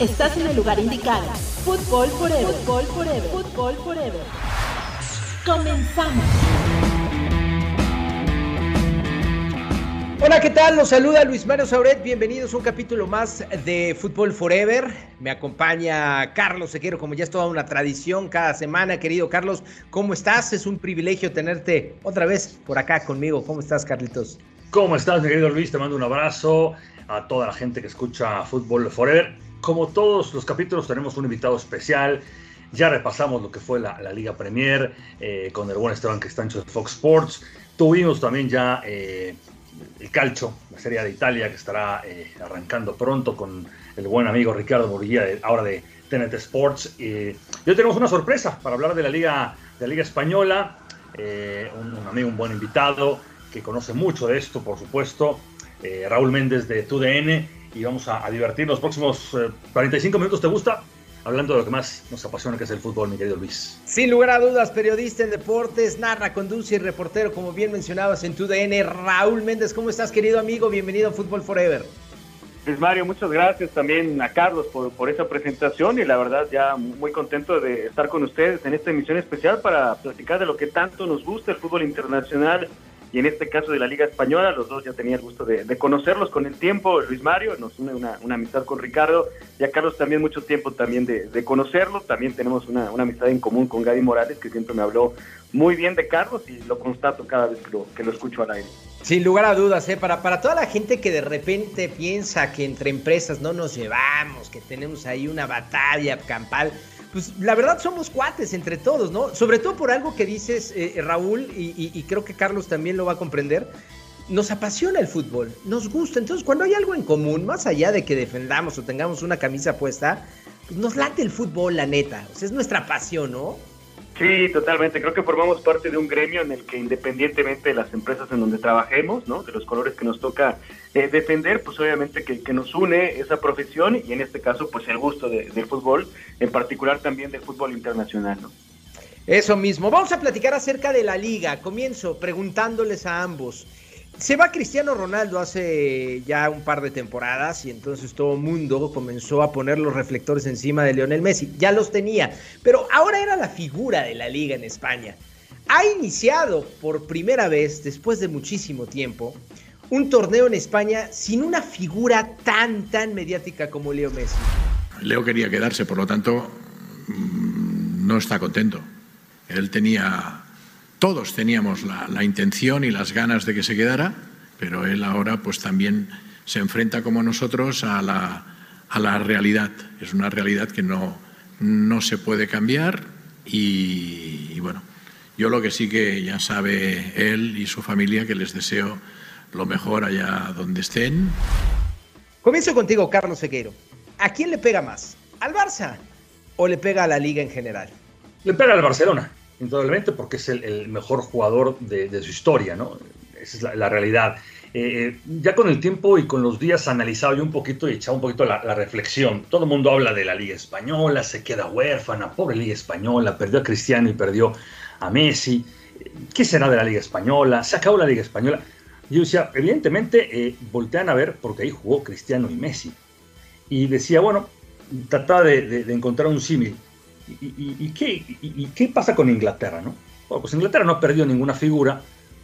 Estás en el lugar indicado. Fútbol Forever. Fútbol Forever. Fútbol Forever. Comenzamos. Hola, ¿qué tal? Los saluda Luis Mario Sauret. Bienvenidos a un capítulo más de Fútbol Forever. Me acompaña Carlos Sequero, como ya es toda una tradición cada semana. Querido Carlos, ¿cómo estás? Es un privilegio tenerte otra vez por acá conmigo. ¿Cómo estás, Carlitos? ¿Cómo estás, mi querido Luis? Te mando un abrazo a toda la gente que escucha Fútbol Forever. Como todos los capítulos, tenemos un invitado especial. Ya repasamos lo que fue la, Liga Premier eh, con el buen Esteban Cristancho de Fox Sports. Tuvimos también ya eh, el Calcio, la Serie de Italia, que estará eh, arrancando pronto con el buen amigo Ricardo Morilla, ahora de TNT Sports. y hoy tenemos una sorpresa para hablar de la Liga, de la Liga Española. Un, un, amigo, un buen invitado que conoce mucho de esto, por supuesto. Raúl Méndez de TUDN y vamos a, divertirnos los próximos 45 minutos. ¿Te gusta? hablando de lo que más nos apasiona, que es el fútbol, mi querido Luis. Sin lugar a dudas, periodista en deportes, narra, conduce y reportero, como bien mencionabas en tu DN, Raúl Méndez. ¿Cómo estás, querido amigo? Bienvenido a Fútbol Forever. Luis Mario, muchas gracias también a Carlos por, por esa presentación y la verdad ya muy contento de estar con ustedes en esta emisión especial para platicar de lo que tanto nos gusta el fútbol internacional y en este caso de la Liga Española, los dos ya tenía el gusto de, conocerlos con el tiempo. Luis Mario nos une una, amistad con Ricardo y a Carlos también mucho tiempo también de, conocerlo. También tenemos una, amistad en común con Gaby Morales, que siempre me habló muy bien de Carlos y lo constato cada vez que lo, que lo escucho al aire. Sin lugar a dudas, ¿eh? para, para toda la gente que de repente piensa que entre empresas no nos llevamos, que tenemos ahí una batalla campal pues la verdad somos cuates entre todos, ¿no? Sobre todo por algo que dices, eh, Raúl, y, creo que Carlos también lo va a comprender. Nos apasiona el fútbol, nos gusta. Entonces, cuando hay algo en común, más allá de que defendamos o tengamos una camisa puesta, pues nos late el fútbol, la neta. O sea, es nuestra pasión, ¿no? Sí, totalmente. Creo que formamos parte de un gremio en el que independientemente de las empresas en donde trabajemos, ¿no? de los colores que nos toca eh, defender, pues obviamente que, nos une esa profesión y en este caso pues el gusto del fútbol, en particular también del fútbol internacional. ¿no? Eso mismo. Vamos a platicar acerca de la liga. Comienzo preguntándoles a ambos. Se va Cristiano Ronaldo hace ya un par de temporadas y entonces todo mundo comenzó a poner los reflectores encima de Lionel Messi. Ya los tenía, pero ahora era la figura de la liga en España. Ha iniciado por primera vez, después de muchísimo tiempo, un torneo en España sin una figura tan, tan mediática como Leo Messi. Leo quería quedarse, por lo tanto, mm, no está contento. Él tenía todos teníamos la, intención y las ganas de que se quedara, pero él ahora pues también se enfrenta como nosotros a la, a la realidad. Es una realidad que no, no se puede cambiar y, bueno, yo lo que sí que ya sabe él y su familia que les deseo lo mejor allá donde estén. Comienzo contigo, Carlos Sequeiro. ¿A quién le pega más? ¿Al Barça o le pega a la liga en general? Le pega al Barcelona indudablemente, porque es el, mejor jugador de, su historia, ¿no? Esa es la, realidad. Eh, ya con el tiempo y con los días analizado yo un poquito y echado un poquito la, reflexión. Todo el mundo habla de la Liga Española, se queda huérfana, pobre Liga Española, perdió a Cristiano y perdió a Messi. ¿Qué será de la Liga Española? Se acabó la Liga Española. Yo decía, evidentemente eh, voltean a ver porque ahí jugó Cristiano y Messi. Y decía, bueno, trataba de encontrar un símil ¿Y, qué, qué, pasa con Inglaterra? ¿no? Bueno, pues Inglaterra no ha perdido ninguna figura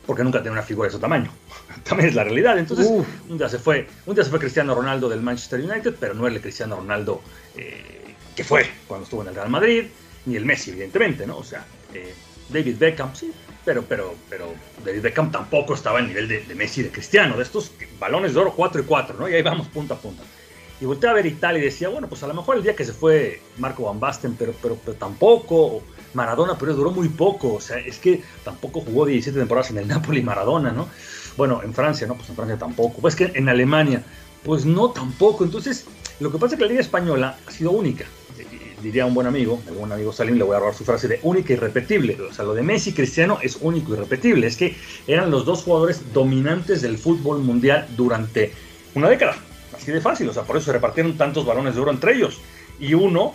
porque nunca tiene una figura de ese tamaño. También es la realidad. Entonces, un día, se fue, un día se fue Cristiano Ronaldo del Manchester United, pero no el Cristiano Ronaldo eh, que fue cuando estuvo en el Real Madrid, ni el Messi, evidentemente, ¿no? O sea, eh, David Beckham, sí, pero, pero, pero David Beckham tampoco estaba al nivel de, de Messi y de Cristiano, de estos balones de oro 4 y 4, ¿no? Y ahí vamos punta a punta. Y volteé a ver Italia y decía, bueno, pues a lo mejor el día que se fue Marco Van Basten, pero, pero, pero tampoco. Maradona, pero duró muy poco. O sea, es que tampoco jugó 17 temporadas en el Napoli Maradona, ¿no? Bueno, en Francia, ¿no? Pues en Francia tampoco. Pues que en Alemania, pues no tampoco. Entonces, lo que pasa es que la Liga Española ha sido única. Diría un buen amigo, algún amigo Salim, le voy a robar su frase de única y repetible. O sea, lo de Messi y Cristiano es único y repetible. Es que eran los dos jugadores dominantes del fútbol mundial durante una década. Así de fácil, o sea, por eso se repartieron tantos balones de oro entre ellos. Y uno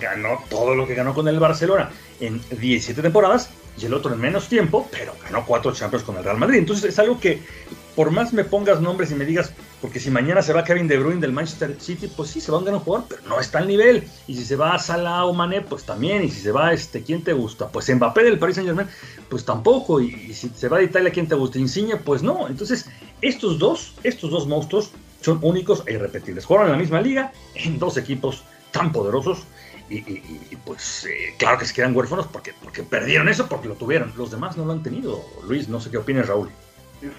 ganó todo lo que ganó con el Barcelona en 17 temporadas y el otro en menos tiempo, pero ganó cuatro Champions con el Real Madrid. Entonces es algo que, por más me pongas nombres y me digas Porque si mañana se va Kevin De Bruyne del Manchester City, pues sí, se va a un gran jugador, pero no está al nivel. Y si se va Salah o Mané, pues también. Y si se va, este, ¿quién te gusta? Pues Mbappé del Paris Saint Germain, pues tampoco. Y, si se va de Italia, ¿quién te gusta? Insigne, pues no. Entonces, estos dos, estos dos monstruos son únicos e irrepetibles. Jugaron en la misma liga, en dos equipos tan poderosos. Y, pues eh, claro que se quedan huérfanos porque, porque perdieron eso, porque lo tuvieron. Los demás no lo han tenido. Luis, no sé qué opinas, Raúl.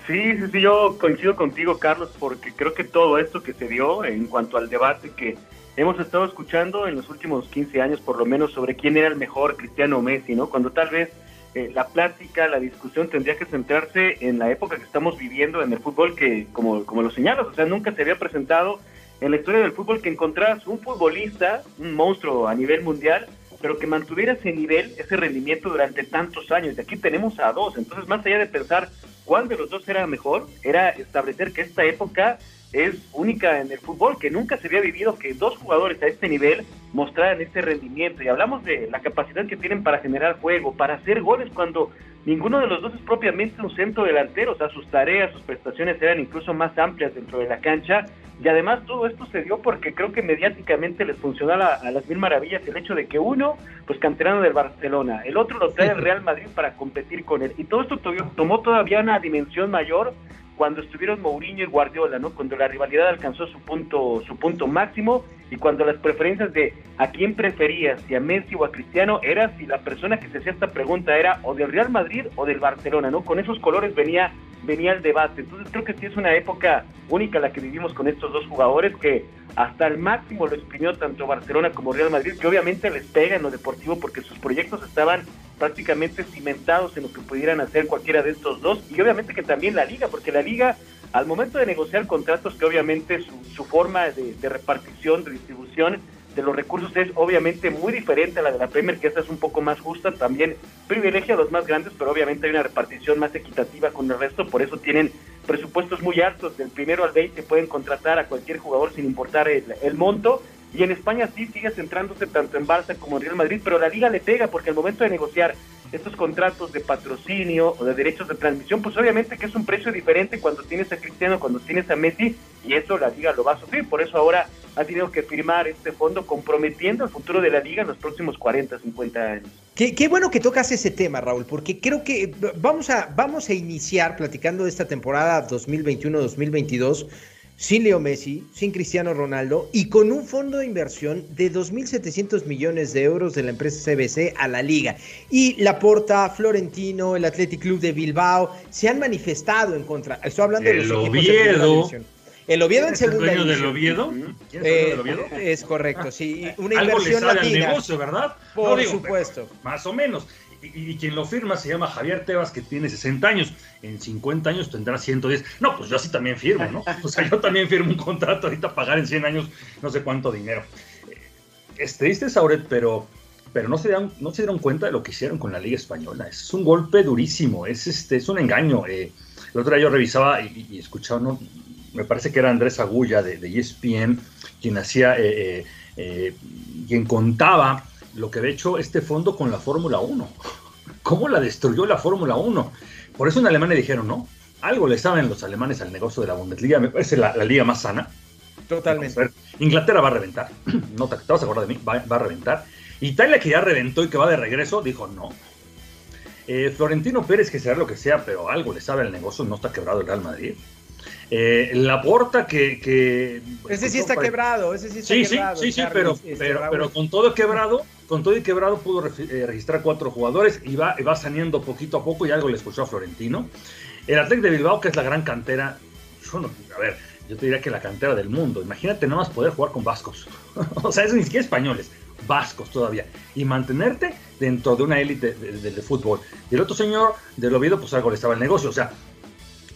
Sí, sí, sí, yo coincido contigo, Carlos, porque creo que todo esto que se dio en cuanto al debate que hemos estado escuchando en los últimos 15 años, por lo menos, sobre quién era el mejor Cristiano Messi, ¿no? Cuando tal vez eh, la plática, la discusión tendría que centrarse en la época que estamos viviendo en el fútbol, que, como, como lo señalas, o sea, nunca se había presentado en la historia del fútbol que encontraras un futbolista, un monstruo a nivel mundial, pero que mantuviera ese nivel, ese rendimiento durante tantos años. Y aquí tenemos a dos. Entonces, más allá de pensar cuál de los dos era mejor, era establecer que esta época es única en el fútbol, que nunca se había vivido que dos jugadores a este nivel mostraran este rendimiento. Y hablamos de la capacidad que tienen para generar juego, para hacer goles cuando ninguno de los dos es propiamente un centro delantero. O sea, sus tareas, sus prestaciones eran incluso más amplias dentro de la cancha y además todo esto se dio porque creo que mediáticamente les funcionó a, las mil maravillas el hecho de que uno, pues canterano del Barcelona, el otro lo trae al Real Madrid para competir con él. Y todo esto tomó todavía una dimensión mayor cuando estuvieron Mourinho y Guardiola, ¿no? Cuando la rivalidad alcanzó su punto, su punto máximo y cuando las preferencias de a quién preferías, si a Messi o a Cristiano, era si la persona que se hacía esta pregunta era o del Real Madrid o del Barcelona, ¿no? Con esos colores venía venía el debate. Entonces creo que sí es una época única la que vivimos con estos dos jugadores que hasta el máximo lo exprimió tanto Barcelona como Real Madrid, que obviamente les pega en lo deportivo porque sus proyectos estaban prácticamente cimentados en lo que pudieran hacer cualquiera de estos dos y obviamente que también la liga, porque la liga al momento de negociar contratos que obviamente su, forma de, de repartición, de distribución de los recursos es obviamente muy diferente a la de la Premier, que esta es un poco más justa, también privilegia a los más grandes, pero obviamente hay una repartición más equitativa con el resto, por eso tienen presupuestos muy altos, del primero al 20 pueden contratar a cualquier jugador sin importar el, el monto, y en España sí sigue centrándose tanto en Barça como en Real Madrid, pero la liga le pega porque al momento de negociar estos contratos de patrocinio o de derechos de transmisión, pues obviamente que es un precio diferente cuando tienes a Cristiano, cuando tienes a Messi, y eso la liga lo va a sufrir. Por eso ahora ha tenido que firmar este fondo comprometiendo el futuro de la liga en los próximos 40, 50 años. Qué, bueno que tocas ese tema, Raúl, porque creo que vamos a, vamos a iniciar platicando de esta temporada 2021-2022 sin Leo Messi, sin Cristiano Ronaldo y con un fondo de inversión de 2.700 millones de euros de la empresa CBC a la liga. Y Laporta, Florentino, el Athletic Club de Bilbao se han manifestado en contra. Estoy hablando de los Oviedo. de el Oviedo en segunda el del Oviedo? ¿Quién es el del Oviedo? Es correcto, sí. Una Algo inversión le sale al negocio, ¿verdad? Por supuesto. Más o menos y, quien lo firma se llama Javier Tebas, que tiene 60 años. En 50 años tendrá 110. No, pues yo así también firmo, ¿no? O sea, yo también firmo un contrato ahorita pagar en 100 años no sé cuánto dinero. Eh, es triste, Sauret, pero, pero no, se dieron, no se dieron cuenta de lo que hicieron con la Liga Española. Es un golpe durísimo, es, este, es un engaño. Eh, el otro día yo revisaba y, escuchaba, ¿no? me parece que era Andrés Agulla de, de ESPN, quien hacía, eh, quien contaba lo que había hecho este fondo con la Fórmula 1. ¿Cómo la destruyó la Fórmula 1? Por eso en Alemania dijeron, no, algo le saben los alemanes al negocio de la Bundesliga, me parece la, liga más sana. Totalmente. Inglaterra va a reventar, no te, vas a acordar de mí, va, a reventar. Italia que ya reventó y que va de regreso, dijo no. Eh, Florentino Pérez, que sea lo que sea, pero algo le sabe al negocio, no está quebrado el Real Madrid. Eh, la porta que, que ese sí está quebrado, ese sí está sí, quebrado. Sí, sí, pero, este, pero, pero, con todo quebrado, con todo y quebrado pudo eh, registrar cuatro jugadores y va, va saneando poquito a poco y algo le escuchó a Florentino. El Atlético de Bilbao, que es la gran cantera, yo no, a ver, yo te diría que la cantera del mundo. Imagínate nada más poder jugar con vascos. o sea, eso ni siquiera españoles, vascos todavía. Y mantenerte dentro de una élite de, fútbol. Y el otro señor del Oviedo, pues algo le estaba el negocio. O sea,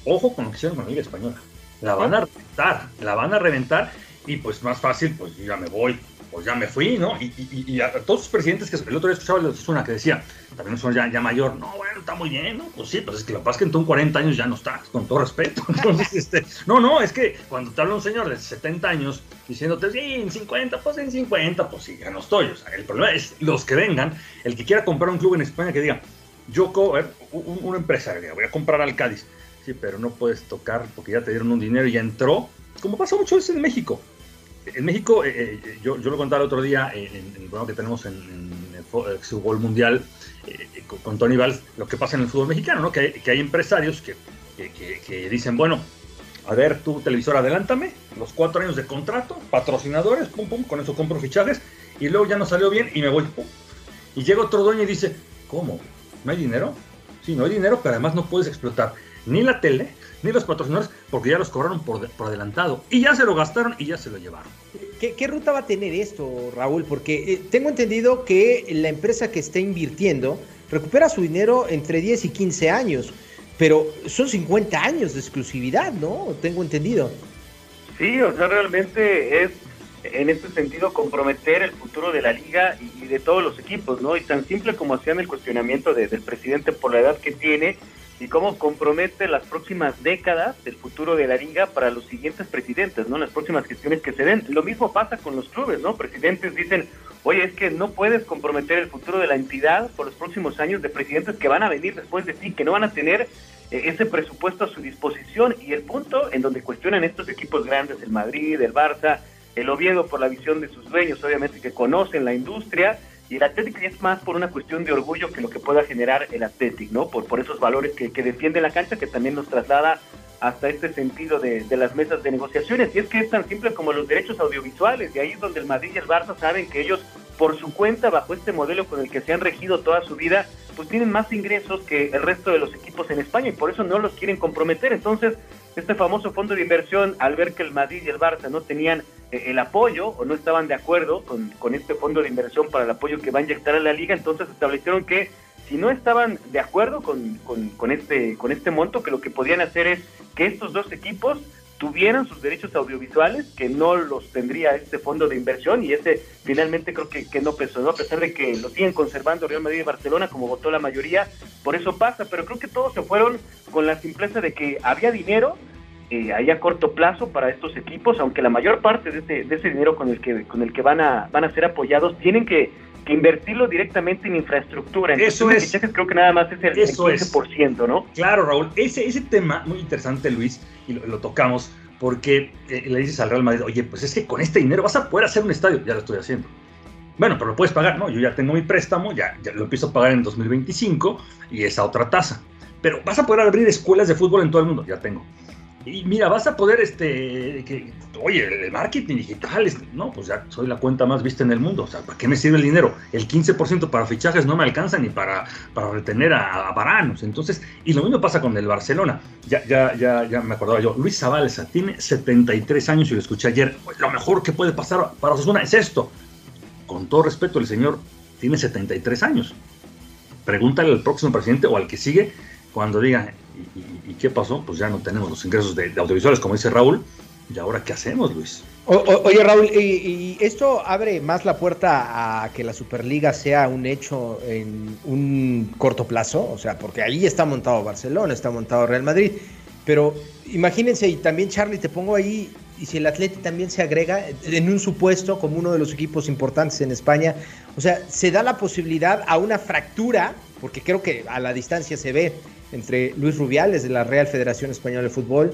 ojo con lo que hicieron con la Liga Española. La van a reventar, la van a reventar y pues más fácil, pues ya me voy, pues ya me fui, ¿no? Y, a todos los presidentes que el otro día escuchaba es una que decía, también son ya, ya mayor, no, bueno, está muy bien, ¿no? Pues sí, pues es que lo que pasa es que en tú 40 años ya no estás, con todo respeto. Entonces, este, no, no, es que cuando te habla un señor de 70 años diciéndote, sí, en 50, pues en 50, pues sí, ya no estoy. O sea, el problema es los que vengan, el que quiera comprar un club en España que diga, yo, una empresa, voy a comprar al Cádiz pero no puedes tocar porque ya te dieron un dinero y ya entró como pasa mucho veces en México. En México, eh, eh, yo, yo, lo contaba el otro día en, el programa que tenemos en, el fútbol mundial con, Tony Valls, lo que pasa en el fútbol mexicano, ¿no? que, hay, que hay empresarios que, que, dicen, bueno, a ver, tú televisor, adelántame, los cuatro años de contrato, patrocinadores, pum, pum, con eso compro fichajes, y luego ya no salió bien y me voy, pum. Y llega otro dueño y dice, ¿cómo? ¿No hay dinero? Sí, no hay dinero, pero además no puedes explotar ni la tele, ni los patrocinadores, porque ya los cobraron por, por adelantado. Y ya se lo gastaron y ya se lo llevaron. ¿Qué, ruta va a tener esto, Raúl? Porque eh, tengo entendido que la empresa que está invirtiendo recupera su dinero entre 10 y 15 años, pero son 50 años de exclusividad, ¿no? Tengo entendido. Sí, o sea, realmente es en este sentido comprometer el futuro de la liga y, de todos los equipos, ¿no? Y tan simple como hacían el cuestionamiento del presidente por la edad que tiene y cómo compromete las próximas décadas del futuro de la liga para los siguientes presidentes, ¿no? Las próximas gestiones que se den. Lo mismo pasa con los clubes, ¿no? Presidentes dicen, oye, es que no puedes comprometer el futuro de la entidad por los próximos años de presidentes que van a venir después de ti, que no van a tener eh, ese presupuesto a su disposición. Y el punto en donde cuestionan estos equipos grandes, el Madrid, el Barça, el Oviedo por la visión de sus dueños, obviamente que conocen la industria, y el Atlético es más por una cuestión de orgullo que lo que pueda generar el Atlético, ¿no? Por, por esos valores que, que defiende la cancha, que también nos traslada hasta este sentido de, de, las mesas de negociaciones. Y es que es tan simple como los derechos audiovisuales, y ahí es donde el Madrid y el Barça saben que ellos, por su cuenta, bajo este modelo con el que se han regido toda su vida, pues tienen más ingresos que el resto de los equipos en España y por eso no los quieren comprometer. Entonces, este famoso fondo de inversión, al ver que el Madrid y el Barça no tenían eh, el apoyo o no estaban de acuerdo con, con, este fondo de inversión para el apoyo que va a inyectar a la liga, entonces establecieron que si no estaban de acuerdo con, con, con, este, con este monto, que lo que podían hacer es que estos dos equipos tuvieran sus derechos audiovisuales, que no los tendría este fondo de inversión, y ese finalmente creo que, que no pesó, a pesar de que lo siguen conservando Real Madrid y Barcelona, como votó la mayoría, por eso pasa, pero creo que todos se fueron con la simpleza de que había dinero eh, ahí a corto plazo para estos equipos, aunque la mayor parte de ese, de ese dinero con el que, con el que van, a, van a ser apoyados tienen que, invertirlo directamente en infraestructura. eso es. Creo que nada más es el, eso 15%, ¿no? Claro, Raúl. Ese, ese tema muy interesante, Luis, y lo, tocamos, porque eh, le dices al Real Madrid, oye, pues es que con este dinero vas a poder hacer un estadio. Ya lo estoy haciendo. Bueno, pero lo puedes pagar, ¿no? Yo ya tengo mi préstamo, ya, ya lo empiezo a pagar en 2025 y esa otra tasa. Pero vas a poder abrir escuelas de fútbol en todo el mundo, ya tengo y mira, vas a poder, este, oye, el marketing digital, no, pues ya soy la cuenta más vista en el mundo, o sea, ¿para qué me sirve el dinero? El 15% para fichajes no me alcanza ni para, para retener a, Baranos, entonces, y lo mismo pasa con el Barcelona, ya, ya, ya, ya me acordaba yo, Luis Zabalza tiene 73 años y lo escuché ayer, lo mejor que puede pasar para Osasuna es esto, con todo respeto, el señor tiene 73 años, pregúntale al próximo presidente o al que sigue cuando diga, ¿y, qué pasó? Pues ya no tenemos los ingresos de, audiovisuales, como dice Raúl. ¿Y ahora qué hacemos, Luis? oye, Raúl, y, esto abre más la puerta a que la Superliga sea un hecho en un corto plazo? O sea, porque ahí está montado Barcelona, está montado Real Madrid. Pero imagínense, y también Charlie, te pongo ahí, y si el Atleti también se agrega en un supuesto como uno de los equipos importantes en España, o sea, se da la posibilidad a una fractura, porque creo que a la distancia se ve entre Luis Rubiales de la Real Federación Española de Fútbol,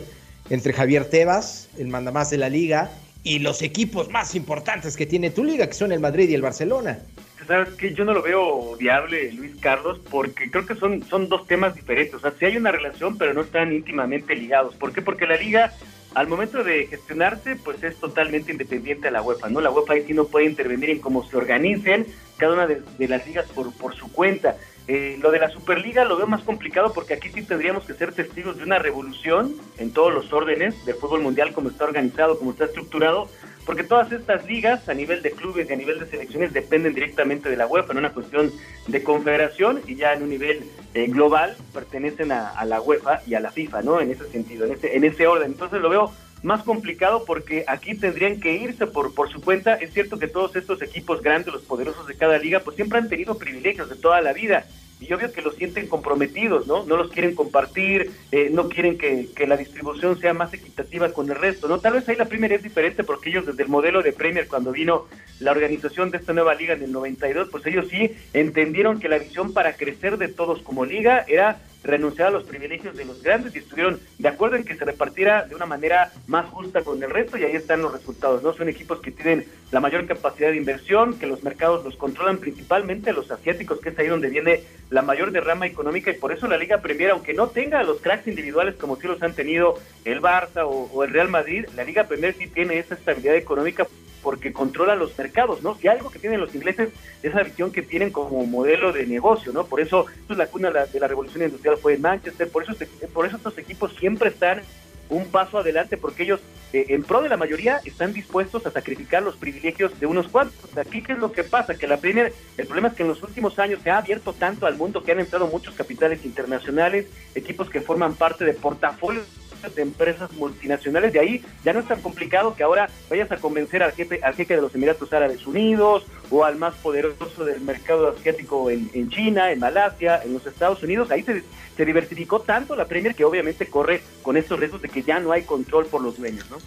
entre Javier Tebas, el mandamás de la liga, y los equipos más importantes que tiene tu liga, que son el Madrid y el Barcelona. Sabes que yo no lo veo viable, Luis Carlos, porque creo que son, son dos temas diferentes. O sea, sí hay una relación, pero no están íntimamente ligados. ¿Por qué? Porque la liga, al momento de gestionarse, pues es totalmente independiente de la UEFA, ¿no? La UEFA ahí sí no puede intervenir en cómo se organicen cada una de, de las ligas por, por su cuenta. Eh, lo de la Superliga lo veo más complicado porque aquí sí tendríamos que ser testigos de una revolución en todos los órdenes del fútbol mundial, como está organizado, como está estructurado, porque todas estas ligas a nivel de clubes y a nivel de selecciones dependen directamente de la UEFA en una cuestión de confederación y ya en un nivel eh, global pertenecen a, a, la UEFA y a la FIFA, ¿no? En ese sentido, en ese, en ese orden. Entonces lo veo más complicado porque aquí tendrían que irse por, por su cuenta. Es cierto que todos estos equipos grandes, los poderosos de cada liga, pues siempre han tenido privilegios de toda la vida. Y obvio que los sienten comprometidos, ¿no? No los quieren compartir, eh, no quieren que, que, la distribución sea más equitativa con el resto, ¿no? Tal vez ahí la Premier es diferente porque ellos desde el modelo de Premier, cuando vino la organización de esta nueva liga en el 92, pues ellos sí entendieron que la visión para crecer de todos como liga era renunciar a los privilegios de los grandes y estuvieron de acuerdo en que se repartiera de una manera más justa con el resto y ahí están los resultados, ¿no? Son equipos que tienen la mayor capacidad de inversión, que los mercados los controlan principalmente los asiáticos, que es ahí donde viene la mayor derrama económica y por eso la Liga Premier, aunque no tenga los cracks individuales como sí los han tenido el Barça o, o el Real Madrid, la Liga Premier sí tiene esa estabilidad económica porque controla los mercados, ¿no? Si algo que tienen los ingleses es esa visión que tienen como modelo de negocio, ¿no? Por eso, pues, la cuna de la, revolución industrial fue en Manchester, por eso, este, por eso estos equipos siempre están un paso adelante porque ellos eh, en pro de la mayoría están dispuestos a sacrificar los privilegios de unos cuantos. Aquí qué es lo que pasa, que la Premier, el problema es que en los últimos años se ha abierto tanto al mundo que han entrado muchos capitales internacionales, equipos que forman parte de portafolios de empresas multinacionales. De ahí ya no es tan complicado que ahora vayas a convencer al jefe, al jefe de los Emiratos Árabes Unidos o al más poderoso del mercado asiático en, China, en Malasia, en los Estados Unidos. Ahí se, se diversificó tanto la Premier que obviamente corre con estos riesgos de que ya no hay control por los dueños, ¿no?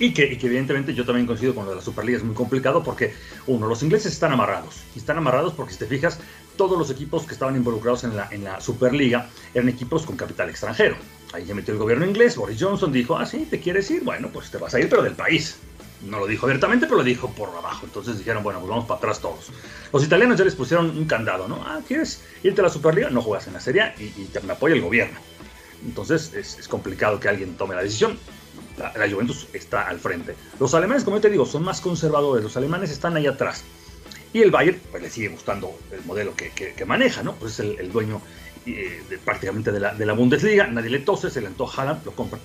Y que, y que, evidentemente yo también coincido con lo de la Superliga, es muy complicado porque, uno, los ingleses están amarrados. Y están amarrados porque, si te fijas, todos los equipos que estaban involucrados en la, en la Superliga eran equipos con capital extranjero. Ahí metió el gobierno inglés, Boris Johnson dijo, ah, sí, ¿te quieres ir? Bueno, pues te vas a ir, pero del país. No lo dijo abiertamente, pero lo dijo por abajo. Entonces dijeron, bueno, pues vamos para atrás todos. Los italianos ya les pusieron un candado, ¿no? Ah, ¿quieres irte a la Superliga? No juegas en la Serie y, y te apoya el gobierno. Entonces es, complicado que alguien tome la decisión. La, la, Juventus está al frente. Los alemanes, como yo te digo, son más conservadores. Los alemanes están ahí atrás. Y el Bayern, pues le sigue gustando el modelo que, que, maneja, ¿no? Pues es el, dueño eh, de, prácticamente de la, de la, Bundesliga. Nadie le tose, se le antoja Haaland, lo compra.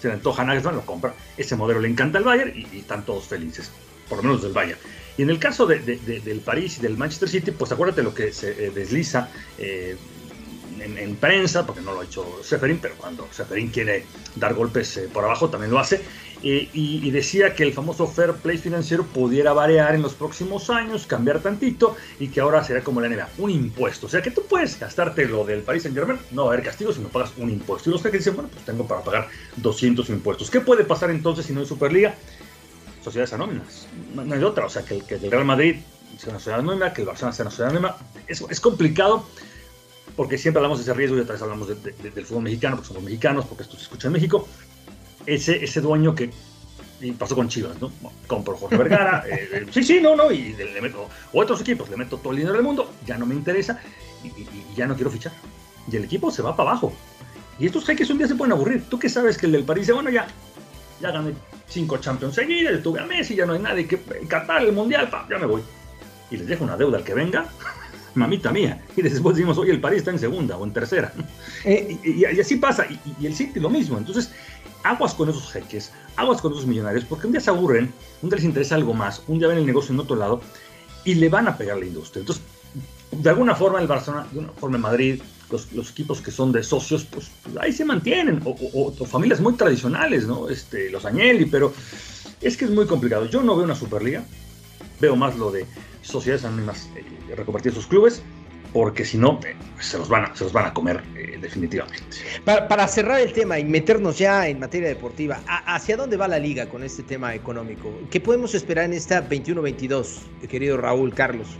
Se le antoja Nagelsmann, lo compra. Ese modelo le encanta al Bayern y, están todos felices, por lo menos del Bayern. Y en el caso de, del París y del Manchester City, pues acuérdate lo que se eh, desliza eh, en, en, prensa, porque no lo ha hecho Seferin, pero cuando Seferin quiere dar golpes eh, por abajo también lo hace. Eh, y, y, decía que el famoso fair play financiero pudiera variar en los próximos años, cambiar tantito y que ahora será como la NBA, un impuesto. O sea que tú puedes gastarte lo del Paris Saint Germain, no va a haber castigo si no pagas un impuesto. Y los que dicen, bueno, pues tengo para pagar 200 impuestos. ¿Qué puede pasar entonces si no hay Superliga? Sociedades anónimas, no, hay otra. O sea que que el Real Madrid sea una sociedad anónima, que el Barcelona sea una sociedad anónima. Es, es complicado porque siempre hablamos de ese riesgo y otra vez hablamos de, de, del fútbol mexicano, porque somos mexicanos, porque esto se escucha en México ese, ese dueño que y pasó con Chivas, ¿no? Compro Jorge Vergara, eh, sí, sí, no, no, y le, le, meto, o otros equipos, le meto todo el dinero del mundo, ya no me interesa y, y, y, ya no quiero fichar. Y el equipo se va para abajo. Y estos jeques un día se pueden aburrir. Tú que sabes que el del París dice, bueno, ya, ya gané cinco Champions seguidas, tuve a Messi, ya no hay nadie que Qatar, el Mundial, pa, ya me voy. Y les dejo una deuda al que venga, mamita mía. Y después decimos, oye, el París está en segunda o en tercera. Eh, y, y, así pasa. Y, el City lo mismo. Entonces, aguas con esos jeques, aguas con esos millonarios, porque un día se aburren, un día les interesa algo más, un día ven el negocio en otro lado y le van a pegar la industria. Entonces, de alguna forma el Barcelona, de una forma en Madrid, los, equipos que son de socios, pues ahí se mantienen, o, familias muy tradicionales, ¿no? Este, los Agnelli, pero es que es muy complicado. Yo no veo una Superliga, veo más lo de sociedades anónimas eh, reconvertir sus clubes, porque si no, eh, se, los van a, se los van a comer eh, definitivamente. Para, para, cerrar el tema y meternos ya en materia deportiva, ¿hacia dónde va la liga con este tema económico? ¿Qué podemos esperar en esta 21-22, querido Raúl Carlos?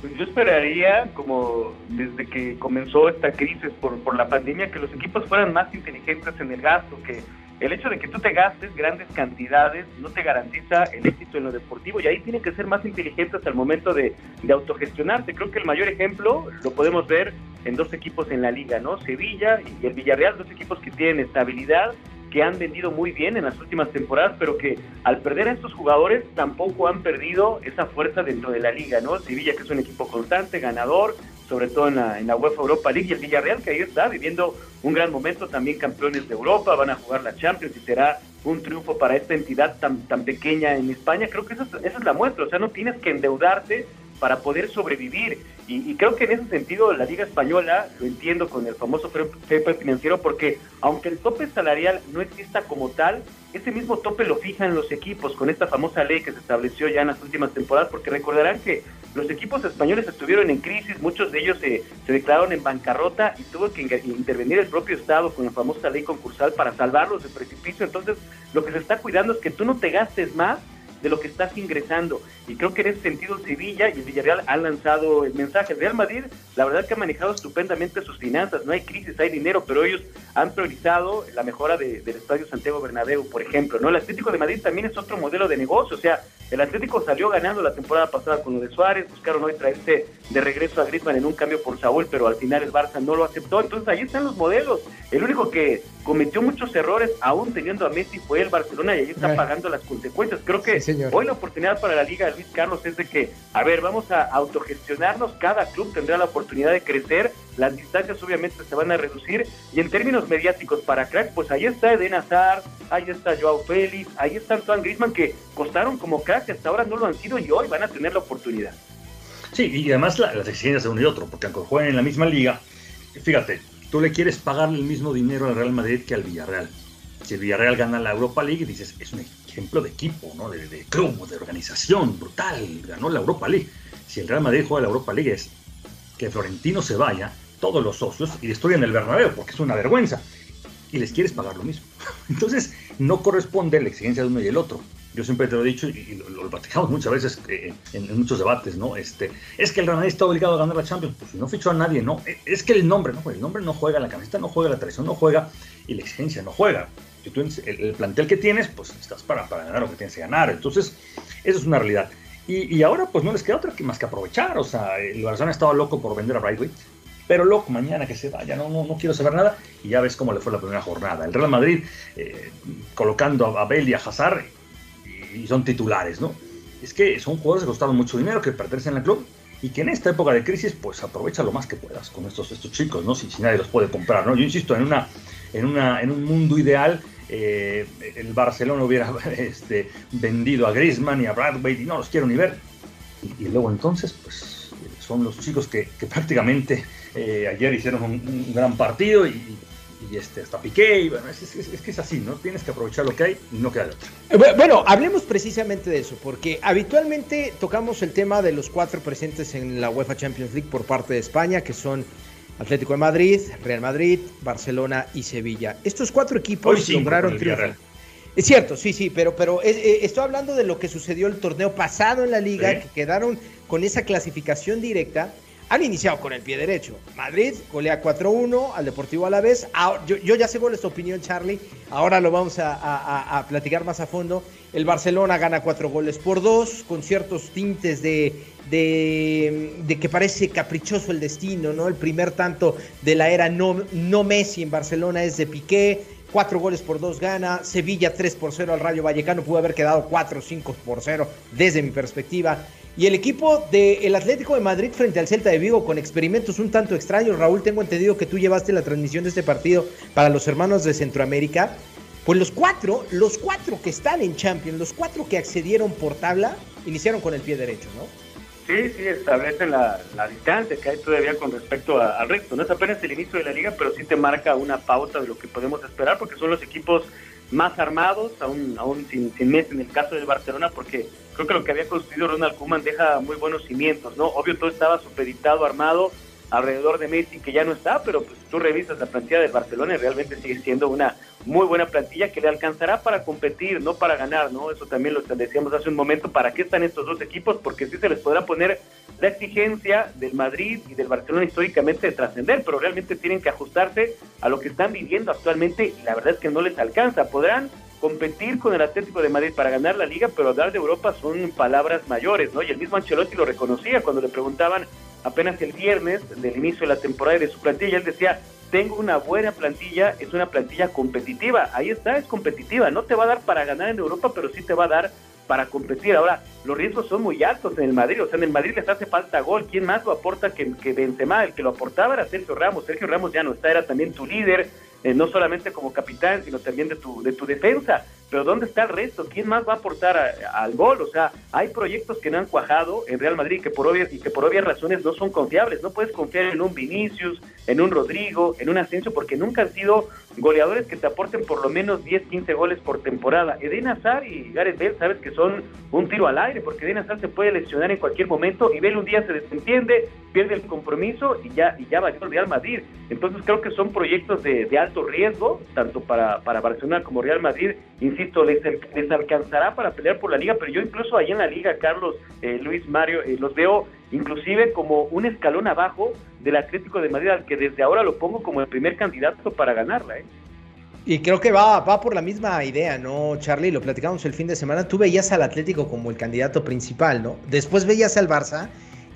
Pues yo esperaría, como desde que comenzó esta crisis por, por la pandemia, que los equipos fueran más inteligentes en el gasto, que el hecho de que tú te gastes grandes cantidades no te garantiza el éxito en lo deportivo y ahí tienen que ser más inteligentes al momento de, de autogestionarse. Creo que el mayor ejemplo lo podemos ver en dos equipos en la liga, ¿no? Sevilla y el Villarreal, dos equipos que tienen estabilidad, que han vendido muy bien en las últimas temporadas, pero que al perder a estos jugadores tampoco han perdido esa fuerza dentro de la liga, ¿no? Sevilla que es un equipo constante, ganador, sobre todo en la, en la UEFA Europa League, y el Villarreal que ahí está viviendo un gran momento, también campeones de Europa, van a jugar la Champions y será un triunfo para esta entidad tan, tan pequeña en España. Creo que esa es, esa es la muestra, o sea, no tienes que endeudarte para poder sobrevivir. Y, creo que en ese sentido la Liga Española lo entiendo con el famoso fair financiero porque aunque el tope salarial no exista como tal, ese mismo tope lo fijan los equipos con esta famosa ley que se estableció ya en las últimas temporadas, porque recordarán que los equipos españoles estuvieron en crisis, muchos de ellos se, se declararon en bancarrota y tuvo que intervenir el propio Estado con la famosa ley concursal para salvarlos del precipicio. Entonces, lo que se está cuidando es que tú no te gastes más de lo que estás ingresando. Y creo que en ese sentido Sevilla y el Villarreal han lanzado el mensaje. El Real Madrid, la verdad que ha manejado estupendamente sus finanzas, no hay crisis, hay dinero, pero ellos han priorizado la mejora del Estadio Santiago Bernabéu, por ejemplo. ¿no? El Atlético de Madrid también es otro modelo de negocio, o sea, el Atlético salió ganando la temporada pasada con lo de Suárez, buscaron hoy traerse de regreso a Griezmann en un cambio por Saúl, pero al final el Barça no lo aceptó. Entonces ahí están los modelos. El único que cometió muchos errores, aún teniendo a Messi, fue el Barcelona y ahí está pagando las consecuencias. Creo que hoy la oportunidad para la Liga Luis Carlos es de que, a ver, vamos a autogestionarnos, cada club tendrá la oportunidad de crecer, las distancias obviamente se van a reducir y en términos mediáticos para crack, pues ahí está Eden Hazard, ahí está Joao Félix, ahí está Antoine Griezmann que costaron como crack, hasta ahora no lo han sido y hoy van a tener la oportunidad. Sí, y además las exigencias de uno y otro, porque aunque jueguen en la misma liga, fíjate, tú le quieres pagar el mismo dinero al Real Madrid que al Villarreal. Si el Villarreal gana la Europa League, dices, es un ejemplo de equipo, ¿no? de, de club, de organización, brutal, ganó la Europa League. Si el Real Madrid juega la Europa League es que Florentino se vaya, todos los socios, y destruyan el Bernabéu, porque es una vergüenza. Y les quieres pagar lo mismo. Entonces, no corresponde la exigencia de uno y el otro yo siempre te lo he dicho y, lo, platicamos muchas veces eh, en, muchos debates, ¿no? Este, es que el Real Madrid está obligado a ganar la Champions, pues si no fichó a nadie, no, e, es que el nombre no juega, el nombre no juega, la camiseta no juega, la traición no juega y la exigencia no juega. El, plantel que tienes, pues estás para, para ganar lo que tienes que ganar, entonces eso es una realidad. Y, y, ahora pues no les queda otra que más que aprovechar, o sea, el Barcelona estaba loco por vender a Brightway, pero loco, mañana que se vaya, no, no, no quiero saber nada, y ya ves cómo le fue la primera jornada. El Real Madrid eh, colocando a Abel y a Hazard y son titulares, ¿no? Es que son jugadores que costaron mucho dinero, que pertenecen al club y que en esta época de crisis, pues aprovecha lo más que puedas con estos, estos chicos, ¿no? Si, si nadie los puede comprar, ¿no? Yo insisto, en, una, en, una, en un mundo ideal, eh, el Barcelona hubiera este, vendido a Griezmann y a Bradway y no los quiero ni ver. Y, luego entonces, pues son los chicos que, que prácticamente eh, ayer hicieron un, gran partido y, y este, hasta Piqué, y bueno, es, que es así, ¿no? Tienes que aprovechar lo que hay y no queda de otra. Eh, bueno, hablemos precisamente de eso, porque habitualmente tocamos el tema de los cuatro presentes en la UEFA Champions League por parte de España, que son Atlético de Madrid, Real Madrid, Barcelona y Sevilla. Estos cuatro equipos sí, lograron triunfar. Es cierto, sí, sí, pero, pero eh, estoy hablando de lo que sucedió el torneo pasado en la liga, que quedaron con esa clasificación directa han iniciado con el pie derecho. Madrid golea 4-1 al Deportivo Alavés. Ahora, yo, yo, ya sé cuál es tu opinión, Charlie. Ahora lo vamos a, platicar más a fondo. El Barcelona gana 4 goles por 2, con ciertos tintes de, que parece caprichoso el destino, ¿no? El primer tanto de la era no, Messi en Barcelona es de Piqué. 4 goles por 2 gana. Sevilla 3 por 0 al Rayo Vallecano. Pudo haber quedado 4 o 5 por 0 desde mi perspectiva. Y el equipo del Atlético de Madrid frente al Celta de Vigo con experimentos un tanto extraños. Raúl, tengo entendido que tú llevaste la transmisión de este partido para los hermanos de Centroamérica. Pues los cuatro, los cuatro que están en Champions, los cuatro que accedieron por tabla, iniciaron con el pie derecho, ¿no? Sí, sí, establecen la, la distancia que hay todavía con respecto a, al resto. No es apenas el inicio de la liga, pero sí te marca una pauta de lo que podemos esperar, porque son los equipos más armados, aún, aún sin, sin Messi en el caso del Barcelona, porque creo que lo que había construido Ronald Koeman deja muy buenos cimientos, ¿no? Obvio todo estaba supeditado, armado alrededor de Messi, que ya no está, pero pues tú revisas la plantilla del Barcelona y realmente sigue siendo una muy buena plantilla que le alcanzará para competir, no para ganar, ¿no? Eso también lo decíamos hace un momento, ¿para qué están estos dos equipos? Porque sí se les podrá poner la exigencia del Madrid y del Barcelona históricamente de trascender, pero realmente tienen que ajustarse a lo que están viviendo actualmente y la verdad es que no les alcanza. Podrán competir con el Atlético de Madrid para ganar la liga, pero hablar de Europa son palabras mayores, ¿no? Y el mismo Ancelotti lo reconocía cuando le preguntaban apenas el viernes del inicio de la temporada y de su plantilla, él decía, tengo una buena plantilla, es una plantilla competitiva, ahí está, es competitiva, no te va a dar para ganar en Europa, pero sí te va a dar para competir. Ahora, los riesgos son muy altos en el Madrid, o sea, en el Madrid les hace falta gol, ¿quién más lo aporta que, Benzema? El que lo aportaba era Sergio Ramos, Sergio Ramos ya no está, era también tu líder, eh, no solamente como capitán, sino también de tu, de tu defensa. Pero ¿dónde está el resto? ¿Quién más va a aportar a, al gol? O sea, hay proyectos que no han cuajado en Real Madrid que por obvias, y que por obvias razones no son confiables. No puedes confiar en un Vinicius, en un Rodrigo, en un Asensio, porque nunca han sido goleadores que te aporten por lo menos 10, 15 goles por temporada. Eden Hazard y Gareth Bale sabes que son un tiro al aire, porque Eden Hazard se puede lesionar en cualquier momento y Bale un día se desentiende, pierde el compromiso y ya, y ya va el Real Madrid. Entonces creo que son proyectos de, de alto riesgo, tanto para, para Barcelona como Real Madrid. Insisto, les alcanzará para pelear por la liga, pero yo incluso ahí en la liga, Carlos, eh, Luis, Mario, eh, los veo inclusive como un escalón abajo del Atlético de Madrid, al que desde ahora lo pongo como el primer candidato para ganarla. ¿eh? Y creo que va, va por la misma idea, ¿no, Charlie? Lo platicamos el fin de semana. Tú veías al Atlético como el candidato principal, ¿no? Después veías al Barça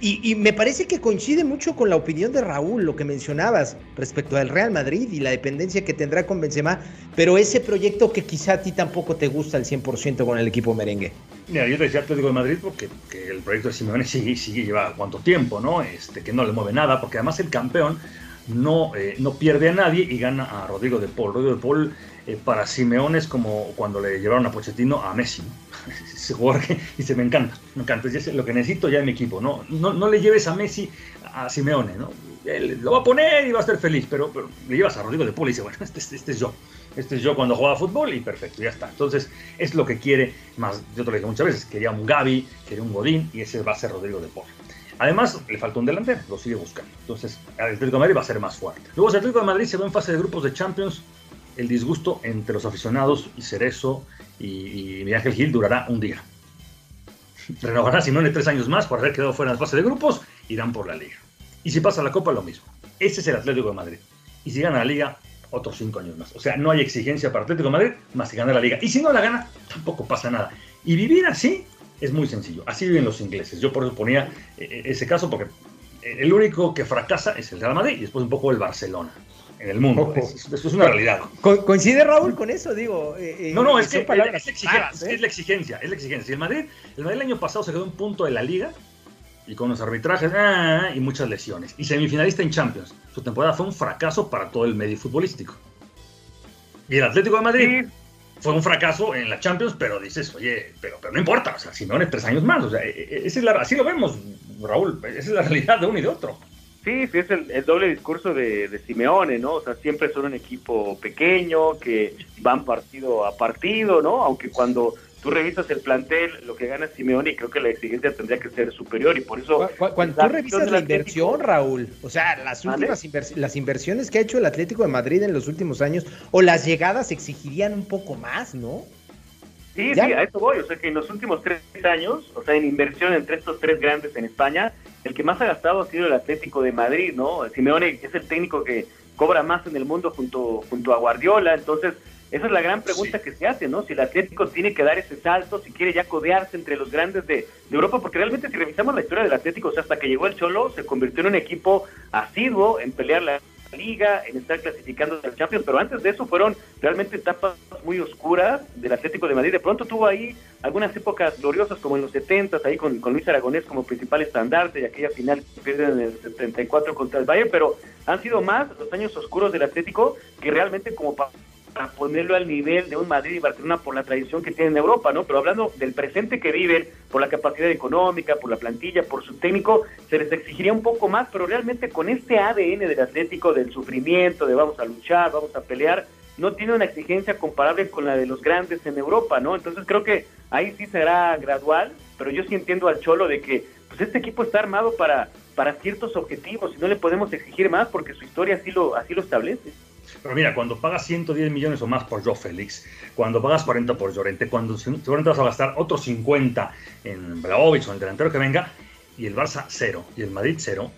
y, me parece que coincide mucho con la opinión de Raúl, lo que mencionabas respecto al Real Madrid y la dependencia que tendrá con Benzema, pero ese proyecto que quizá a ti tampoco te gusta al 100% con el equipo merengue. Mira, yo te decía Atlético de Madrid porque el proyecto de Simeone sigue, lleva cuánto tiempo, ¿no? Este, que no le mueve nada, porque además el campeón no, eh, no pierde a nadie y gana a Rodrigo de Paul. Rodrigo de Paul eh, para Simeone como cuando le llevaron a Pochettino a Messi. Ese jugador que dice, me encanta, me encanta, es lo que necesito ya en mi equipo. No, no, no le lleves a Messi a Simeone, ¿no? Él lo va a poner y va a estar feliz, pero, le llevas a Rodrigo de Paul y dice, bueno, este, este, es yo. Este es yo cuando jugaba fútbol y perfecto, ya está. Entonces, es lo que quiere, más, yo te lo dije muchas veces, quería un Gaby, quería un Godín y ese va a ser Rodrigo de Paul. Además, le falta un delantero, lo sigue buscando. Entonces, el Atlético de Madrid va a ser más fuerte. Luego, el Atlético de Madrid se va en fase de grupos de Champions. El disgusto entre los aficionados y Cerezo y, y Miguel Gil durará un día. Renovará Simone tres años más por haber quedado fuera de la fase de grupos, irán por la liga. Y si pasa la Copa, lo mismo. Ese es el Atlético de Madrid. Y si gana la liga, otros cinco años más. O sea, no hay exigencia para Atlético de Madrid más que ganar la liga. Y si no la gana, tampoco pasa nada. Y vivir así es muy sencillo. Así viven los ingleses. Yo por eso ponía eh, eh, ese caso porque el único que fracasa es el Real Madrid y después un poco el Barcelona en el mundo. Eso es, una realidad. ¿Coincide Raúl con eso? Digo, eh, no, no, es que es, la exigencia, es la exigencia, es la exigencia. Si el Madrid, el Madrid el año pasado se quedó un punto de la liga y con los arbitrajes ah, y muchas lesiones. Y semifinalista en Champions. Su temporada fue un fracaso para todo el medio futbolístico. Y el Atlético de Madrid fue un fracaso en la Champions, pero dices, oye, pero, pero no importa, o sea, Simeone tres años más, o sea, e, e, es la, así lo vemos, Raúl, esa es la realidad de uno y de otro. Sí, sí, es el, doble discurso de, de, Simeone, ¿no? O sea, siempre son un equipo pequeño, que van partido a partido, ¿no? Aunque cuando tú revisas el plantel, lo que gana Simeone, y creo que la exigencia tendría que ser superior, y por eso... Cuando, tú revisas la inversión, Raúl, o sea, las últimas las inversiones que ha hecho el Atlético de Madrid en los últimos años, o las llegadas exigirían un poco más, ¿no? Sí, sí, a eso voy, o sea que en los últimos tres años, o sea, en inversión entre estos tres grandes en España, el que más ha gastado ha sido el Atlético de Madrid, ¿no? Simeone es el técnico que cobra más en el mundo junto, junto a Guardiola, entonces esa es la gran pregunta que se hace, ¿no? Si el Atlético tiene que dar ese salto, si quiere ya codearse entre los grandes de, Europa, porque realmente si revisamos la historia del Atlético, o sea, hasta que llegó el Cholo, se convirtió en un equipo asiduo en pelear la liga, en estar clasificando al Champions, pero antes de eso fueron realmente etapas muy oscuras del Atlético de Madrid. De pronto tuvo ahí algunas épocas gloriosas como en los 70 ahí con, Luis Aragonés como principal estandarte y aquella final que pierden en el 74 contra el Bayern, pero han sido más los años oscuros del Atlético que realmente como para para ponerlo al nivel de un Madrid y Barcelona por la tradición que tienen en Europa, ¿no? Pero hablando del presente que viven, por la capacidad económica, por la plantilla, por su técnico, se les exigiría un poco más, pero realmente con este ADN del Atlético, del sufrimiento, de vamos a luchar, vamos a pelear, no tiene una exigencia comparable con la de los grandes en Europa, ¿no? Entonces creo que ahí sí será gradual, pero yo sí entiendo al Cholo de que pues este equipo está armado para, para ciertos objetivos y no le podemos exigir más porque su historia así lo, así lo establece. Pero mira, cuando pagas 110 millones o más por Joe Félix, cuando pagas 40 por Llorente, cuando seguramente vas a gastar otros 50 en Blaovic o en el delantero que venga, y el Barça cero, y el Madrid cero,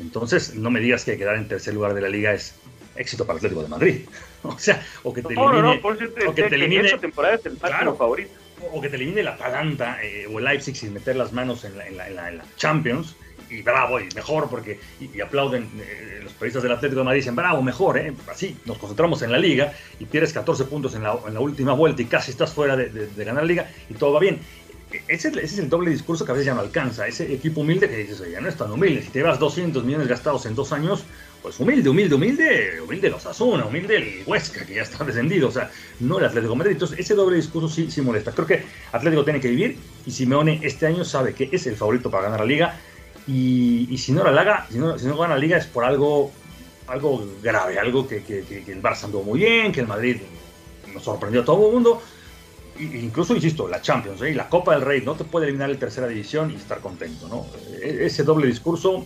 entonces no me digas que quedar en tercer lugar de la liga es éxito para el Atlético de Madrid. o sea, o que te elimine... No, no, por o que te elimine... temporada es el claro, favorito. O que te elimine la Atalanta eh, o el Leipzig sin meter las manos en la, en la, en la Champions y bravo, y mejor, porque y, aplauden eh, los periodistas del Atlético de Madrid, dicen bravo, mejor, ¿eh? así nos concentramos en la liga y pierdes 14 puntos en la, en la última vuelta y casi estás fuera de, de, ganar la liga y todo va bien. Ese, ese, es el doble discurso que a veces ya no alcanza, ese equipo humilde que dices, oye, no es tan humilde, si te vas 200 millones gastados en dos años, pues humilde, humilde, humilde, humilde los Asuna, humilde el Huesca, que ya está descendido, o sea, no el Atlético de Madrid. Entonces, ese doble discurso sí, sí molesta. Creo que Atlético tiene que vivir y Simeone este año sabe que es el favorito para ganar la liga y, si no la liga, si no, gana la liga es por algo, algo grave, algo que, que, que, el Barça andó muy bien, que el Madrid nos sorprendió a todo el mundo. incluso, insisto, la Champions ¿eh? la Copa del Rey no te puede eliminar en tercera división y estar contento. ¿no? E, ese doble discurso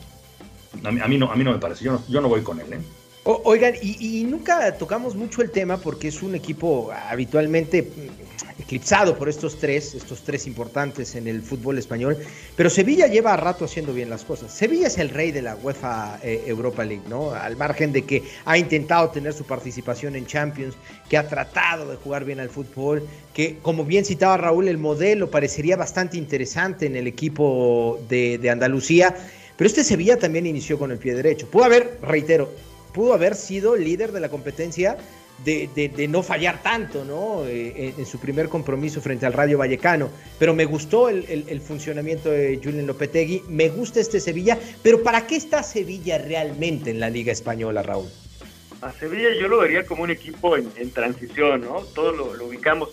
a mí, no, me parece, yo no, yo no voy con él. ¿eh? Oigan, y, nunca tocamos mucho el tema porque es un equipo habitualmente mm, eclipsado por estos tres, estos tres importantes en el fútbol español, pero Sevilla lleva rato haciendo bien las cosas. Sevilla es el rey de la UEFA eh, Europa League, ¿no? Al margen de que ha intentado tener su participación en Champions, que ha tratado de jugar bien al fútbol, que como bien citaba Raúl, el modelo parecería bastante interesante en el equipo de, de Andalucía. Pero este Sevilla también inició con el pie derecho. Pudo haber, reitero, pudo haber sido líder de la competencia de, no fallar tanto, ¿no? Eh, en, su primer compromiso frente al Radio Vallecano. Pero me gustó el, funcionamiento de Julian Lopetegui, me gusta este Sevilla, pero ¿para qué está Sevilla realmente en la Liga Española, Raúl? A Sevilla yo lo vería como un equipo en, transición, ¿no? Todos lo, ubicamos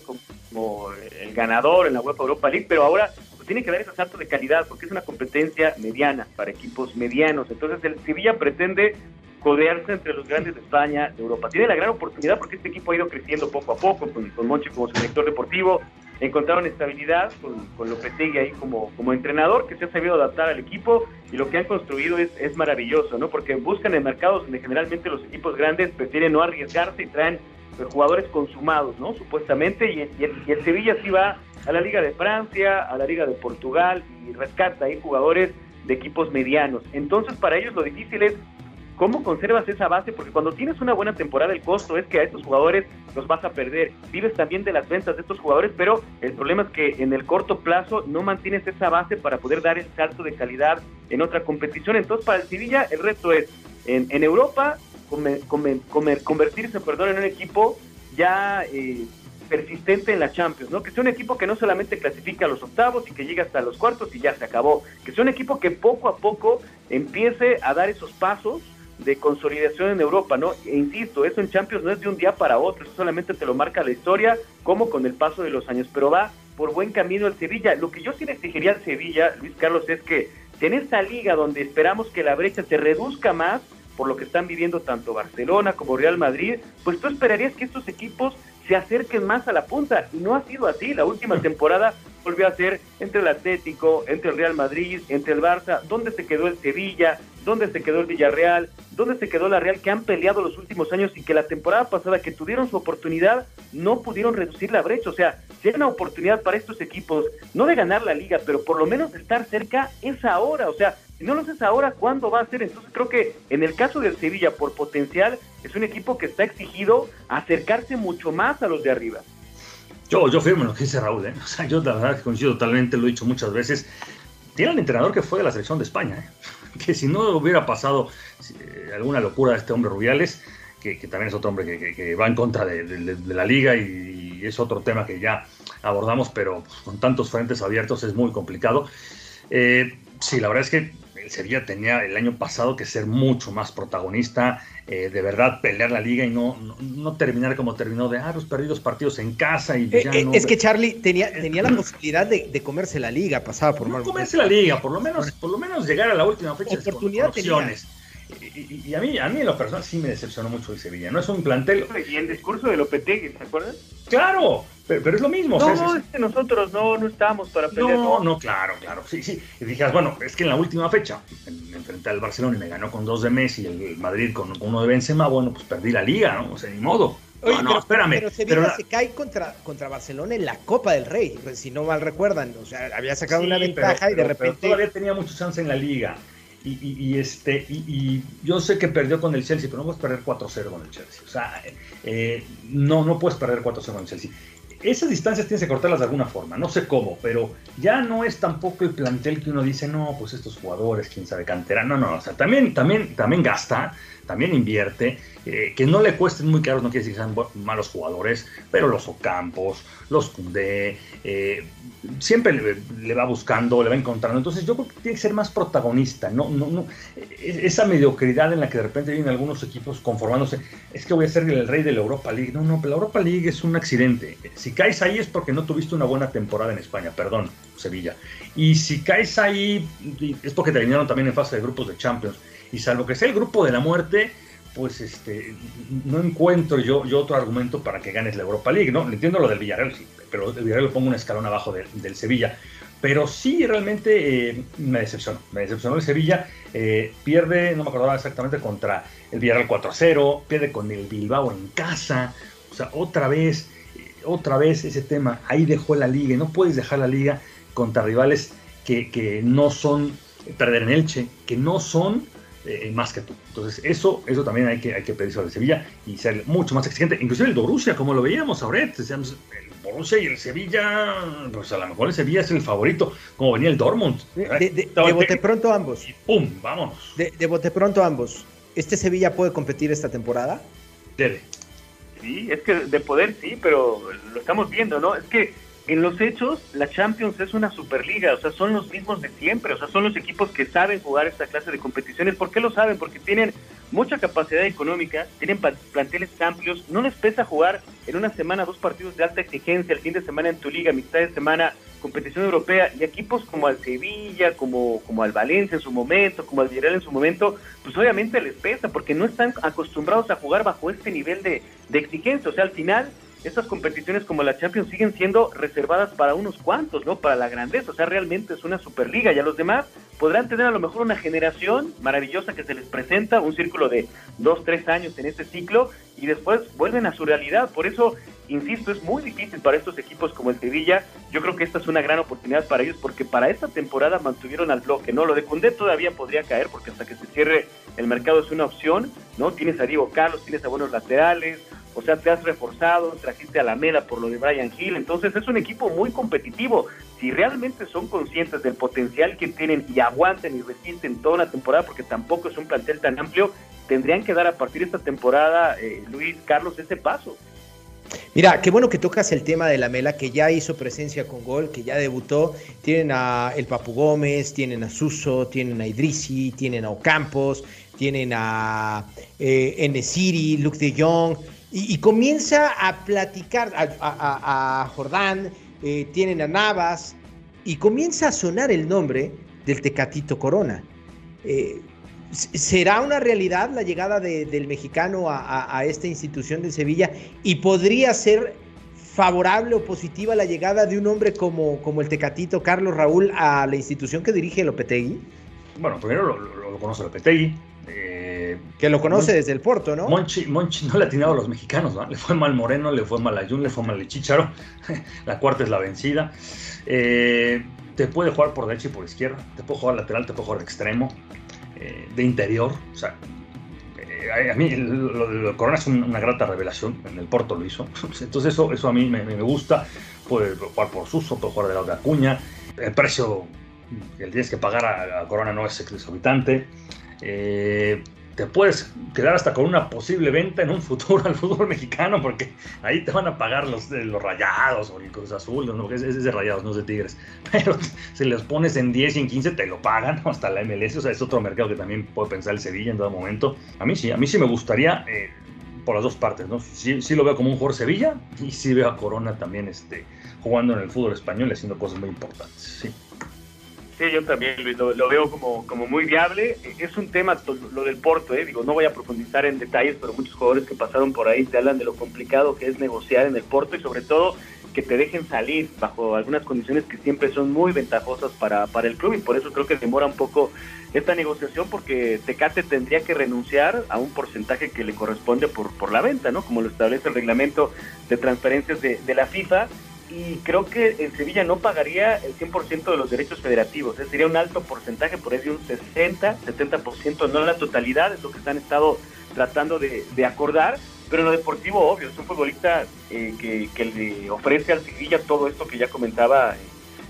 como, el ganador en la UEFA Europa League, pero ahora pues, tiene que dar ese salto de calidad porque es una competencia mediana para equipos medianos. Entonces el Sevilla pretende codearse entre los grandes de España, de Europa. Tiene la gran oportunidad porque este equipo ha ido creciendo poco a poco, con, con Monchi como su director deportivo, encontraron estabilidad con, con Lopetegui ahí como, como entrenador, que se ha sabido adaptar al equipo y lo que han construido es, es maravilloso, ¿no? Porque buscan en mercados donde generalmente los equipos grandes prefieren no arriesgarse y traen pues, jugadores consumados, ¿no? Supuestamente, y, y, el, y el Sevilla sí va a la Liga de Francia, a la Liga de Portugal y rescata ahí jugadores de equipos medianos. Entonces, para ellos lo difícil es ¿Cómo conservas esa base? Porque cuando tienes una buena temporada, el costo es que a estos jugadores los vas a perder. Vives también de las ventas de estos jugadores, pero el problema es que en el corto plazo no mantienes esa base para poder dar el salto de calidad en otra competición. Entonces, para el Sevilla, el reto es en, Europa convertirse perdón, en un equipo ya eh, persistente en la Champions, ¿no? Que sea un equipo que no solamente clasifica a los octavos y que llegue hasta los cuartos y ya se acabó, que sea un equipo que poco a poco empiece a dar esos pasos de consolidación en Europa, ¿no? E insisto, eso en Champions no es de un día para otro, eso solamente te lo marca la historia, como con el paso de los años, pero va por buen camino el Sevilla. Lo que yo sí le exigiría al Sevilla, Luis Carlos, es que en esta liga donde esperamos que la brecha se reduzca más, por lo que están viviendo tanto Barcelona como Real Madrid, pues tú esperarías que estos equipos se acerquen más a la punta, y no ha sido así. La última temporada volvió a ser entre el Atlético, entre el Real Madrid, entre el Barça, ¿dónde se quedó el Sevilla? ¿Dónde se quedó el Villarreal? ¿Dónde se quedó la Real que han peleado los últimos años y que la temporada pasada que tuvieron su oportunidad no pudieron reducir la brecha? O sea, si hay una oportunidad para estos equipos, no de ganar la liga, pero por lo menos de estar cerca, es ahora. O sea, si no lo haces ahora, ¿cuándo va a ser? Entonces creo que en el caso del Sevilla, por potencial, es un equipo que está exigido a acercarse mucho más a los de arriba. Yo, yo firmo lo que dice Raúl, ¿eh? O sea, yo la verdad que coincido totalmente, lo he dicho muchas veces. Tiene un entrenador que fue de la selección de España, ¿eh? que si no hubiera pasado eh, alguna locura de este hombre Rubiales, que, también es otro hombre que, va en contra de, la liga y, es otro tema que ya abordamos, pero con tantos frentes abiertos es muy complicado. Eh, sí, la verdad es que el Sevilla tenía el año pasado que ser mucho más protagonista, eh, de verdad pelear la liga y no, no, terminar como terminó de, ah, los perdidos partidos en casa y ya no, Es que Charlie tenía, tenía la posibilidad de, comerse la liga, pasaba por no comerse la liga, por lo menos, por lo menos llegar a la última fecha. Oportunidad con, y, a mí, a mí en lo personal sí me decepcionó mucho el Sevilla. No es un plantel. Y el discurso de Lopetegui, ¿se acuerdan? Claro, pero, es lo mismo. No, es, que nosotros no, no estábamos para pelear. No, no, claro, claro. Sí, sí. Y dijeras, bueno, es que en la última fecha, enfrenté al Barcelona y me ganó con dos de Messi y el Madrid con uno de Benzema, bueno, pues perdí la liga, ¿no? O sea, ni modo. Oye, no, espérame. Pero Sevilla se cae contra, contra Barcelona en la Copa del Rey, pues, si no mal recuerdan. O sea, había sacado una ventaja y de repente. todavía tenía mucha chance en la liga. Y, este, y, yo sé que perdió con el Chelsea, pero no puedes perder 4-0 con el Chelsea. O sea, eh, no, no puedes perder 4-0 con el Chelsea. Esas distancias tienes que cortarlas de alguna forma, no sé cómo, pero ya no es tampoco el plantel que uno dice, no, pues estos jugadores, quién sabe, cantera. No, no, o sea, también, también, también gasta, también invierte, eh, que no le cuesten muy caros, no quiere decir que sean malos jugadores, pero los Ocampos, los Cundé, eh, siempre le, va buscando, le va encontrando. Entonces yo creo que tiene que ser más protagonista, no, no, no, esa mediocridad en la que de repente vienen algunos equipos conformándose, es que voy a ser el rey de la Europa League. No, no, la Europa League es un accidente. Si caes ahí es porque no tuviste una buena temporada en España, perdón, Sevilla. Y si caes ahí es porque te vinieron también en fase de grupos de Champions y salvo que sea el grupo de la muerte, pues este, no encuentro yo, otro argumento para que ganes la Europa League, ¿no? Entiendo lo del Villarreal, sí, pero el Villarreal lo pongo un escalón abajo del Sevilla. pero sí realmente eh, me decepcionó. Me decepcionó el Sevilla. Eh, pierde, no me acordaba exactamente, contra el Villarreal 4-0. Pierde con el Bilbao en casa. O sea, otra vez, eh, otra vez ese tema. Ahí dejó la liga. No puedes dejar la liga contra rivales que, que no son perder en Elche, que no son más que tú. Entonces, eso, eso también hay que, hay que pedirse al Sevilla y ser mucho más exigente. Inclusive el Borussia, como lo veíamos ahora, decíamos, Borussia y el Sevilla, pues a lo mejor el Sevilla es el favorito, como venía el Dortmund. De, de, bote pronto ambos. Y ¡Pum! Vámonos. De, de bote pronto ambos. ¿Este Sevilla puede competir esta temporada? Debe. Sí, es que de poder sí, pero lo estamos viendo, ¿no? Es que en los hechos, la Champions es una superliga, o sea, son los mismos de siempre, o sea, son los equipos que saben jugar esta clase de competiciones. ¿Por qué lo saben? Porque tienen mucha capacidad económica, tienen planteles amplios, no les pesa jugar en una semana dos partidos de alta exigencia, el fin de semana en tu liga, mitad de semana competición europea, y equipos como al Sevilla, como, como al Valencia en su momento, como al Villarreal en su momento, pues obviamente les pesa, porque no están acostumbrados a jugar bajo este nivel de, de exigencia, o sea, al final estas competiciones como la Champions siguen siendo reservadas para unos cuantos, ¿no? Para la grandeza, o sea, realmente es una superliga y a los demás podrán tener a lo mejor una generación maravillosa que se les presenta, un círculo de dos, tres años en ese ciclo y después vuelven a su realidad. Por eso, insisto, es muy difícil para estos equipos como el Sevilla. Yo creo que esta es una gran oportunidad para ellos porque para esta temporada mantuvieron al bloque, ¿no? Lo de Cundé todavía podría caer porque hasta que se cierre el mercado es una opción, ¿no? Tienes a Diego Carlos, tienes a buenos laterales, o sea, te has reforzado, trajiste a la por lo de Brian Hill, entonces es un equipo muy competitivo. Si realmente son conscientes del potencial que tienen y aguantan y resisten toda una temporada, porque tampoco es un plantel tan amplio, tendrían que dar a partir de esta temporada, eh, Luis Carlos, ese paso. Mira, qué bueno que tocas el tema de la Mela, que ya hizo presencia con gol, que ya debutó. Tienen a el Papu Gómez, tienen a Suso, tienen a Idrisi, tienen a Ocampos, tienen a eh, Luke de Jong. Y, comienza a platicar a, Jordán, eh, tienen a Navas, y comienza a sonar el nombre del Tecatito Corona. Eh, ¿Será una realidad la llegada del mexicano a, esta institución de Sevilla? ¿Y podría ser favorable o positiva la llegada de un hombre como, como el Tecatito Carlos Raúl a la institución que dirige Lopetegui? Bueno, primero lo, lo conoce Lopetegui, que lo conoce desde el Porto, ¿no? Monchi, Monchi no le ha atinado a los mexicanos, ¿no? Le fue mal Moreno, le fue mal a Jun, le fue mal Chicharo. la cuarta es la vencida. Eh, te puede jugar por derecha y por izquierda, te puede jugar lateral, te puede jugar extremo, eh, de interior. O sea, eh, a mí lo Corona es una grata revelación. En el Porto lo hizo. Entonces, eso, eso a mí me, gusta. Puede jugar por Suso, puede jugar de lado de Acuña. El precio que tienes que pagar a, Corona no es exorbitante. Eh, te puedes quedar hasta con una posible venta en un futuro al fútbol mexicano, porque ahí te van a pagar los, los rayados o el Cruz Azul, ¿no? es, es, de rayados, no es de tigres. Pero si los pones en 10 y en 15, te lo pagan hasta la MLS, o sea, es otro mercado que también puede pensar el Sevilla en todo momento. A mí sí, a mí sí me gustaría. Eh, por las dos partes, ¿no? Sí, sí, lo veo como un jugador Sevilla y sí veo a Corona también este, jugando en el fútbol español y haciendo cosas muy importantes. Sí. Sí, yo también, lo, veo como, como muy viable. Es un tema, lo del Porto, ¿eh? digo, no voy a profundizar en detalles, pero muchos jugadores que pasaron por ahí te hablan de lo complicado que es negociar en el Porto y sobre todo que te dejen salir bajo algunas condiciones que siempre son muy ventajosas para, para el club y por eso creo que demora un poco esta negociación porque Tecate tendría que renunciar a un porcentaje que le corresponde por, por la venta, ¿no? Como lo establece el reglamento de transferencias de, de la FIFA y creo que el Sevilla no pagaría el 100% de los derechos federativos, ¿eh? sería un alto porcentaje, por ahí de un 60, 70%, no la totalidad, es lo que están estado tratando de, acordar, pero en lo deportivo, obvio, es un futbolista eh, que, le ofrece al Sevilla todo esto que ya comentaba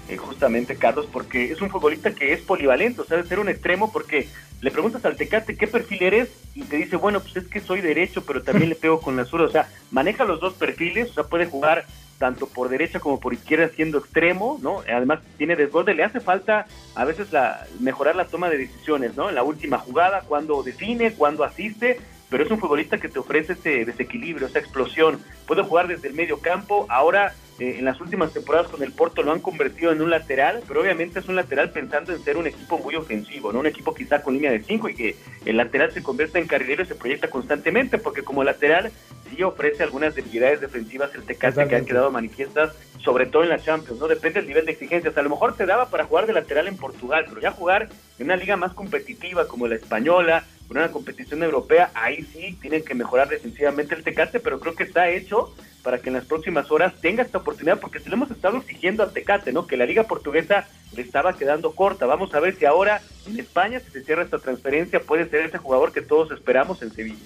eh, justamente Carlos, porque es un futbolista que es polivalente, o sea, de ser un extremo, porque le preguntas al Tecate qué perfil eres y te dice, bueno, pues es que soy derecho, pero también le pego con la zurda, o sea, maneja los dos perfiles, o sea, puede jugar tanto por derecha como por izquierda siendo extremo, ¿no? Además tiene desborde, le hace falta a veces la, mejorar la toma de decisiones, ¿no? En la última jugada, cuando define, cuando asiste, pero es un futbolista que te ofrece ese desequilibrio, esa explosión. Puede jugar desde el medio campo, ahora eh, en las últimas temporadas con el Porto lo han convertido en un lateral, pero obviamente es un lateral pensando en ser un equipo muy ofensivo, ¿no? Un equipo quizá con línea de 5 y que el lateral se convierta en carrilero y se proyecta constantemente, porque como lateral sí ofrece algunas debilidades defensivas el Tecate que han quedado manifiestas, sobre todo en la Champions, ¿no? Depende del nivel de exigencias. A lo mejor te daba para jugar de lateral en Portugal, pero ya jugar en una liga más competitiva como la española, en una competición europea, ahí sí tienen que mejorar defensivamente el Tecate, pero creo que está hecho para que en las próximas horas tenga esta oportunidad, porque se lo hemos estado exigiendo al Tecate, ¿no? Que la liga portuguesa le estaba quedando corta. Vamos a ver si ahora en España, si se cierra esta transferencia, puede ser ese jugador que todos esperamos en Sevilla.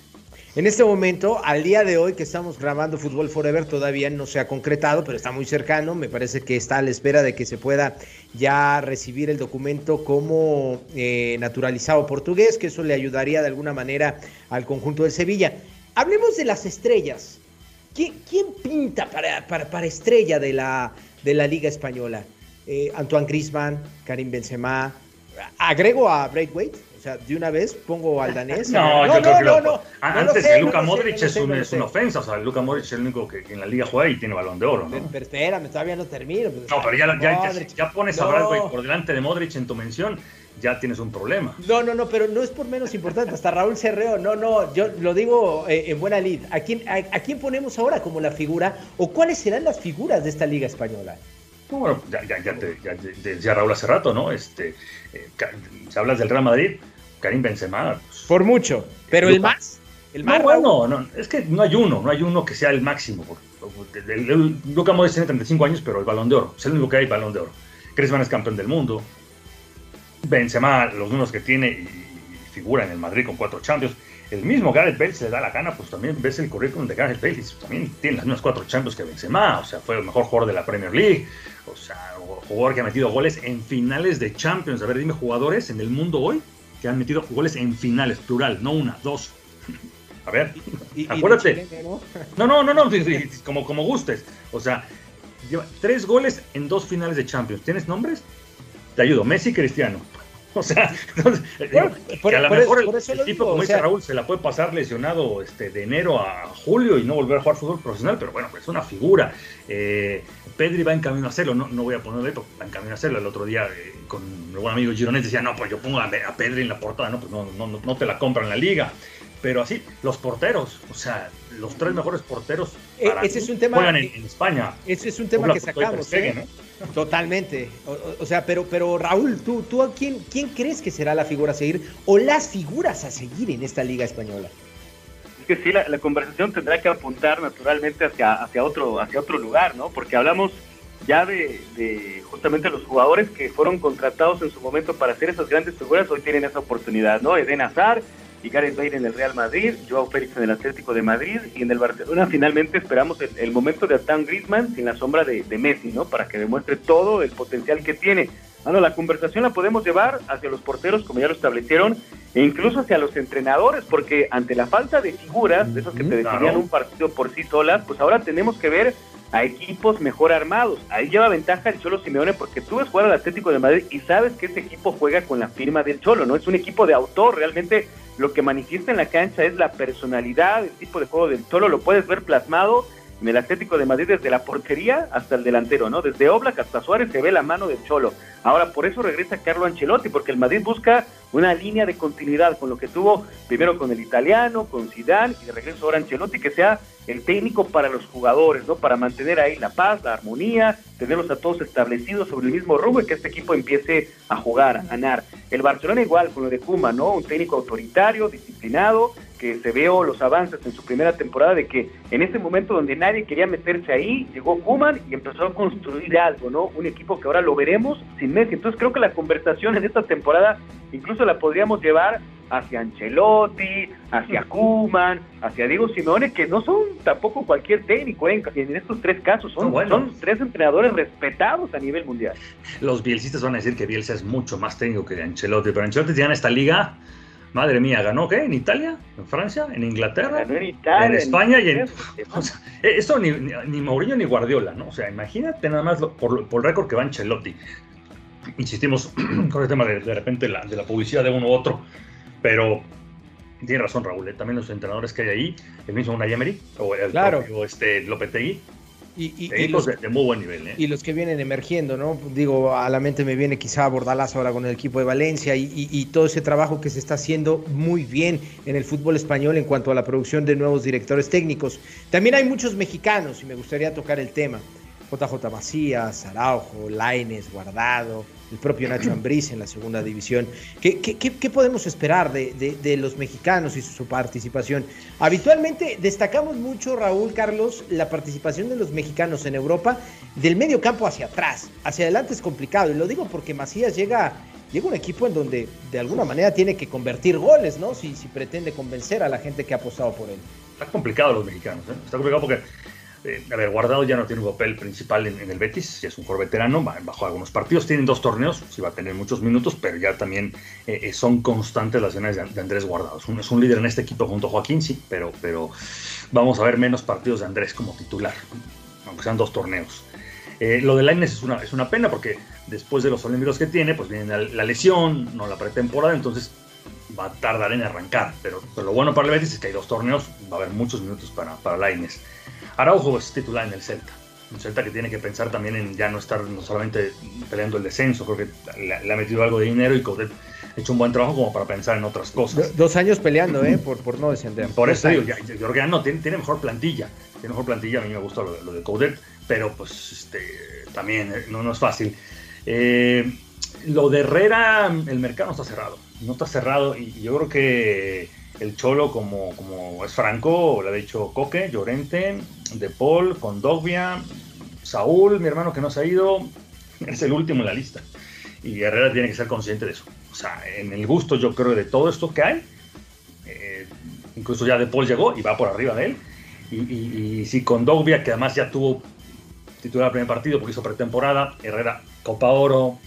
En este momento, al día de hoy que estamos grabando Fútbol Forever, todavía no se ha concretado, pero está muy cercano. Me parece que está a la espera de que se pueda ya recibir el documento como eh, naturalizado portugués, que eso le ayudaría de alguna manera al conjunto del Sevilla. Hablemos de las estrellas. ¿Quién, pinta para, estrella de la, de la Liga Española? Eh, Antoine Grisman, Karim Benzema. Agrego a Braithwaite sea, de una vez pongo al danés. No, no, yo creo no, que no, Antes de Luka Modric es, un, es, una ofensa. O sea, Luka Modric es el único que, en la liga juega y tiene balón de oro, ¿no? Pero, espérame, todavía no termino. Pues, no, pero ya, ya, ya, pones a Bradway por delante de Modric en tu mención ya tienes un problema. No, no, no, pero no es por menos importante. Hasta Raúl Cerreo, no, no, yo lo digo eh, en buena lid. ¿A quién, a, quién ponemos ahora como la figura o cuáles serán las figuras de esta liga española? Bueno, ya, ya, ya, te, ya, Raúl hace rato, ¿no? Este, eh, si hablas del Real Madrid, Karim Benzema. Pues, Por mucho, pero el más. El más no, bueno, no, es que no hay uno, no hay uno que sea el máximo. Luca Modric tiene 35 años, pero el balón de oro, es el único que hay balón de oro. Griezmann es campeón del mundo. Benzema, los números que tiene y, figura en el Madrid con cuatro Champions. El mismo Gareth Bale se le da la gana, pues también ves el currículum de Gareth Bale también tiene las mismas cuatro Champions que Benzema, o sea, fue el mejor jugador de la Premier League, o sea, jugador que ha metido goles en finales de Champions. A ver, dime jugadores en el mundo hoy que han metido goles en finales, plural, no una, dos. A ver, acuérdate. ¿no? no, no, no, como, como gustes. O sea, lleva tres goles en dos finales de Champions. ¿Tienes nombres? Te ayudo, Messi Cristiano. O sea, que a lo mejor el, tipo, como dice Raúl, se la puede pasar lesionado este, de enero a julio y no volver a jugar fútbol profesional, pero bueno, pues es una figura. Eh, Pedri va en camino a hacerlo, no, no voy a ponerle, pero va en camino a hacerlo. El otro día eh, con mi buen amigo Gironet decía, no, pues yo pongo a, Pedri en la portada, no, pues no, no, no te la compran en la liga. Pero así, los porteros, o sea, los tres mejores porteros eh, ese es un tema, juegan en, España. Ese es un tema que sacamos. ¿eh? Totalmente. O, sea, pero, pero Raúl, ¿tú, tú a quién, quién crees que será la figura a seguir o las figuras a seguir en esta liga española? Es que sí, la, conversación tendrá que apuntar naturalmente hacia, hacia, otro, hacia otro lugar, ¿no? Porque hablamos ya de, de, justamente los jugadores que fueron contratados en su momento para hacer esas grandes figuras, hoy tienen esa oportunidad, ¿no? Eden Hazard, y Gareth Bale en el Real Madrid, Joao Félix en el Atlético de Madrid y en el Barcelona finalmente esperamos el, momento de Antoine Griezmann sin la sombra de, Messi, ¿no? Para que demuestre todo el potencial que tiene. Bueno, la conversación la podemos llevar hacia los porteros, como ya lo establecieron, e incluso hacia los entrenadores, porque ante la falta de figuras, de esos que te definían un partido por sí solas, pues ahora tenemos que ver a equipos mejor armados. Ahí lleva ventaja el Cholo Simeone porque tú ves jugar al Atlético de Madrid y sabes que ese equipo juega con la firma del Cholo, ¿no? Es un equipo de autor, realmente lo que manifiesta en la cancha es la personalidad, el tipo de juego del Cholo, lo puedes ver plasmado en el Atlético de Madrid desde la portería hasta el delantero, ¿no? Desde Oblak hasta Suárez se ve la mano del Cholo. Ahora, por eso regresa Carlo Ancelotti, porque el Madrid busca una línea de continuidad con lo que tuvo primero con el italiano, con Zidane y de regreso ahora Ancelotti, que sea el técnico para los jugadores, ¿no? Para mantener ahí la paz, la armonía, tenerlos a todos establecidos sobre el mismo rumbo y que este equipo empiece a jugar, a ganar. El Barcelona igual con lo de Kuma, ¿no? Un técnico autoritario, disciplinado, que se veo los avances en su primera temporada de que en ese momento donde nadie quería meterse ahí, llegó Kuman y empezó a construir algo, ¿no? Un equipo que ahora lo veremos sin Messi. Entonces creo que la conversación en esta temporada incluso la podríamos llevar hacia Ancelotti, hacia Kuman, hacia Diego Simeone, que no son tampoco cualquier técnico ¿eh? en estos tres casos, son, son tres entrenadores respetados a nivel mundial. Los bielcistas van a decir que Bielsa es mucho más técnico que Ancelotti, pero Ancelotti tiene esta liga Madre mía, ¿ganó qué? ¿En Italia? ¿En Francia? ¿En Inglaterra? en, España y en... O sea, esto ni, ni, Mourinho ni Guardiola, ¿no? O sea, imagínate nada más por, por el récord que va Ancelotti. Insistimos con el tema de, de repente la, de la publicidad de uno u otro, pero tiene razón Raúl, ¿eh? también los entrenadores que hay ahí, el mismo Unai o el claro. propio este, Lopetegui, y, los, de, muy buen nivel. ¿eh? Y los que vienen emergiendo, ¿no? Digo, a la mente me viene quizá Bordalás ahora con el equipo de Valencia y, todo ese trabajo que se está haciendo muy bien en el fútbol español en cuanto a la producción de nuevos directores técnicos. También hay muchos mexicanos y me gustaría tocar el tema. JJ Macías, Araujo, Laines, Guardado, el propio Nacho Ambriz en la segunda división. ¿Qué, qué, podemos esperar de, los mexicanos y su, participación? Habitualmente destacamos mucho, Raúl Carlos, la participación de los mexicanos en Europa del medio campo hacia atrás. Hacia adelante es complicado, y lo digo porque Macías llega, llega un equipo en donde de alguna manera tiene que convertir goles, ¿no? Si, si pretende convencer a la gente que ha apostado por él. Está complicado los mexicanos, ¿eh? Está complicado porque eh, a ver, Guardado ya no tiene un papel principal en, el Betis, ya es un jugador veterano, bajo algunos partidos, tienen dos torneos, sí va a tener muchos minutos, pero ya también eh, eh, son constantes las escenas de, Andrés Guardado. Es un, líder en este equipo junto a Joaquín, sí, pero, pero vamos a ver menos partidos de Andrés como titular, aunque sean dos torneos. lo de Lainez es una, es una pena porque después de los olímpicos que tiene, pues viene la, lesión, no la pretemporada, entonces va a tardar en arrancar. Pero, lo bueno para el Betis es que hay dos torneos, va a haber muchos minutos para, para Lainez. Araujo es titular en el Celta. Un Celta que tiene que pensar también en ya no estar no solamente peleando el descenso, creo que le, ha metido algo de dinero y Coudet ha hecho un buen trabajo como para pensar en otras cosas. dos años peleando, ¿eh? Por, por no descender. Por eso digo, yo creo que ya no, tiene, mejor plantilla. Tiene mejor plantilla, a mí me gusta lo, de Coudet, pero pues este, también eh, no, no es fácil. Eh, lo de Herrera, el mercado está cerrado. No está cerrado y yo creo que el Cholo, como, como es franco, le ha dicho Coque, Llorente, De Paul, Condogbia, Saúl, mi hermano que no se ha ido, es el último en la lista. Y Herrera tiene que ser consciente de eso. O sea, en el gusto yo creo de todo esto que hay, eh, incluso ya De Paul llegó y va por arriba de él. Y, si Condogbia, que además ya tuvo titular el primer partido porque hizo pretemporada, Herrera, Copa Oro,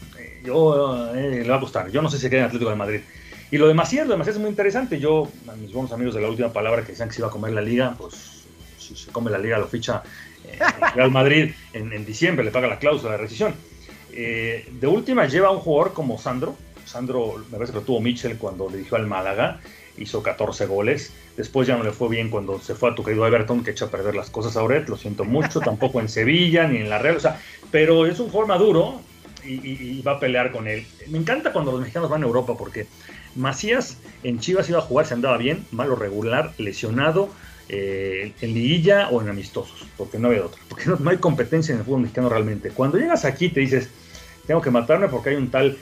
yo, eh, le va a gustar. Yo no sé si queda en Atlético de Madrid. Y lo de Macías, lo de es muy interesante. Yo, a mis buenos amigos de la última palabra que decían que se iba a comer la liga, pues si se come la liga lo ficha eh, Real Madrid en, diciembre, le paga la cláusula de rescisión. Eh, de última lleva a un jugador como Sandro. Sandro, me parece que lo tuvo Mitchell cuando dirigió al Málaga, hizo 14 goles. Después ya no le fue bien cuando se fue a tu querido Everton, que echa a perder las cosas a Oret, lo siento mucho, tampoco en Sevilla ni en la Real. O sea, pero es un jugador maduro y, va a pelear con él. Me encanta cuando los mexicanos van a Europa porque Macías en Chivas iba a jugar, se andaba bien, malo regular, lesionado, eh, en liguilla o en amistosos, porque no había otro, porque no, hay competencia en el fútbol mexicano realmente. Cuando llegas aquí te dices, tengo que matarme porque hay un tal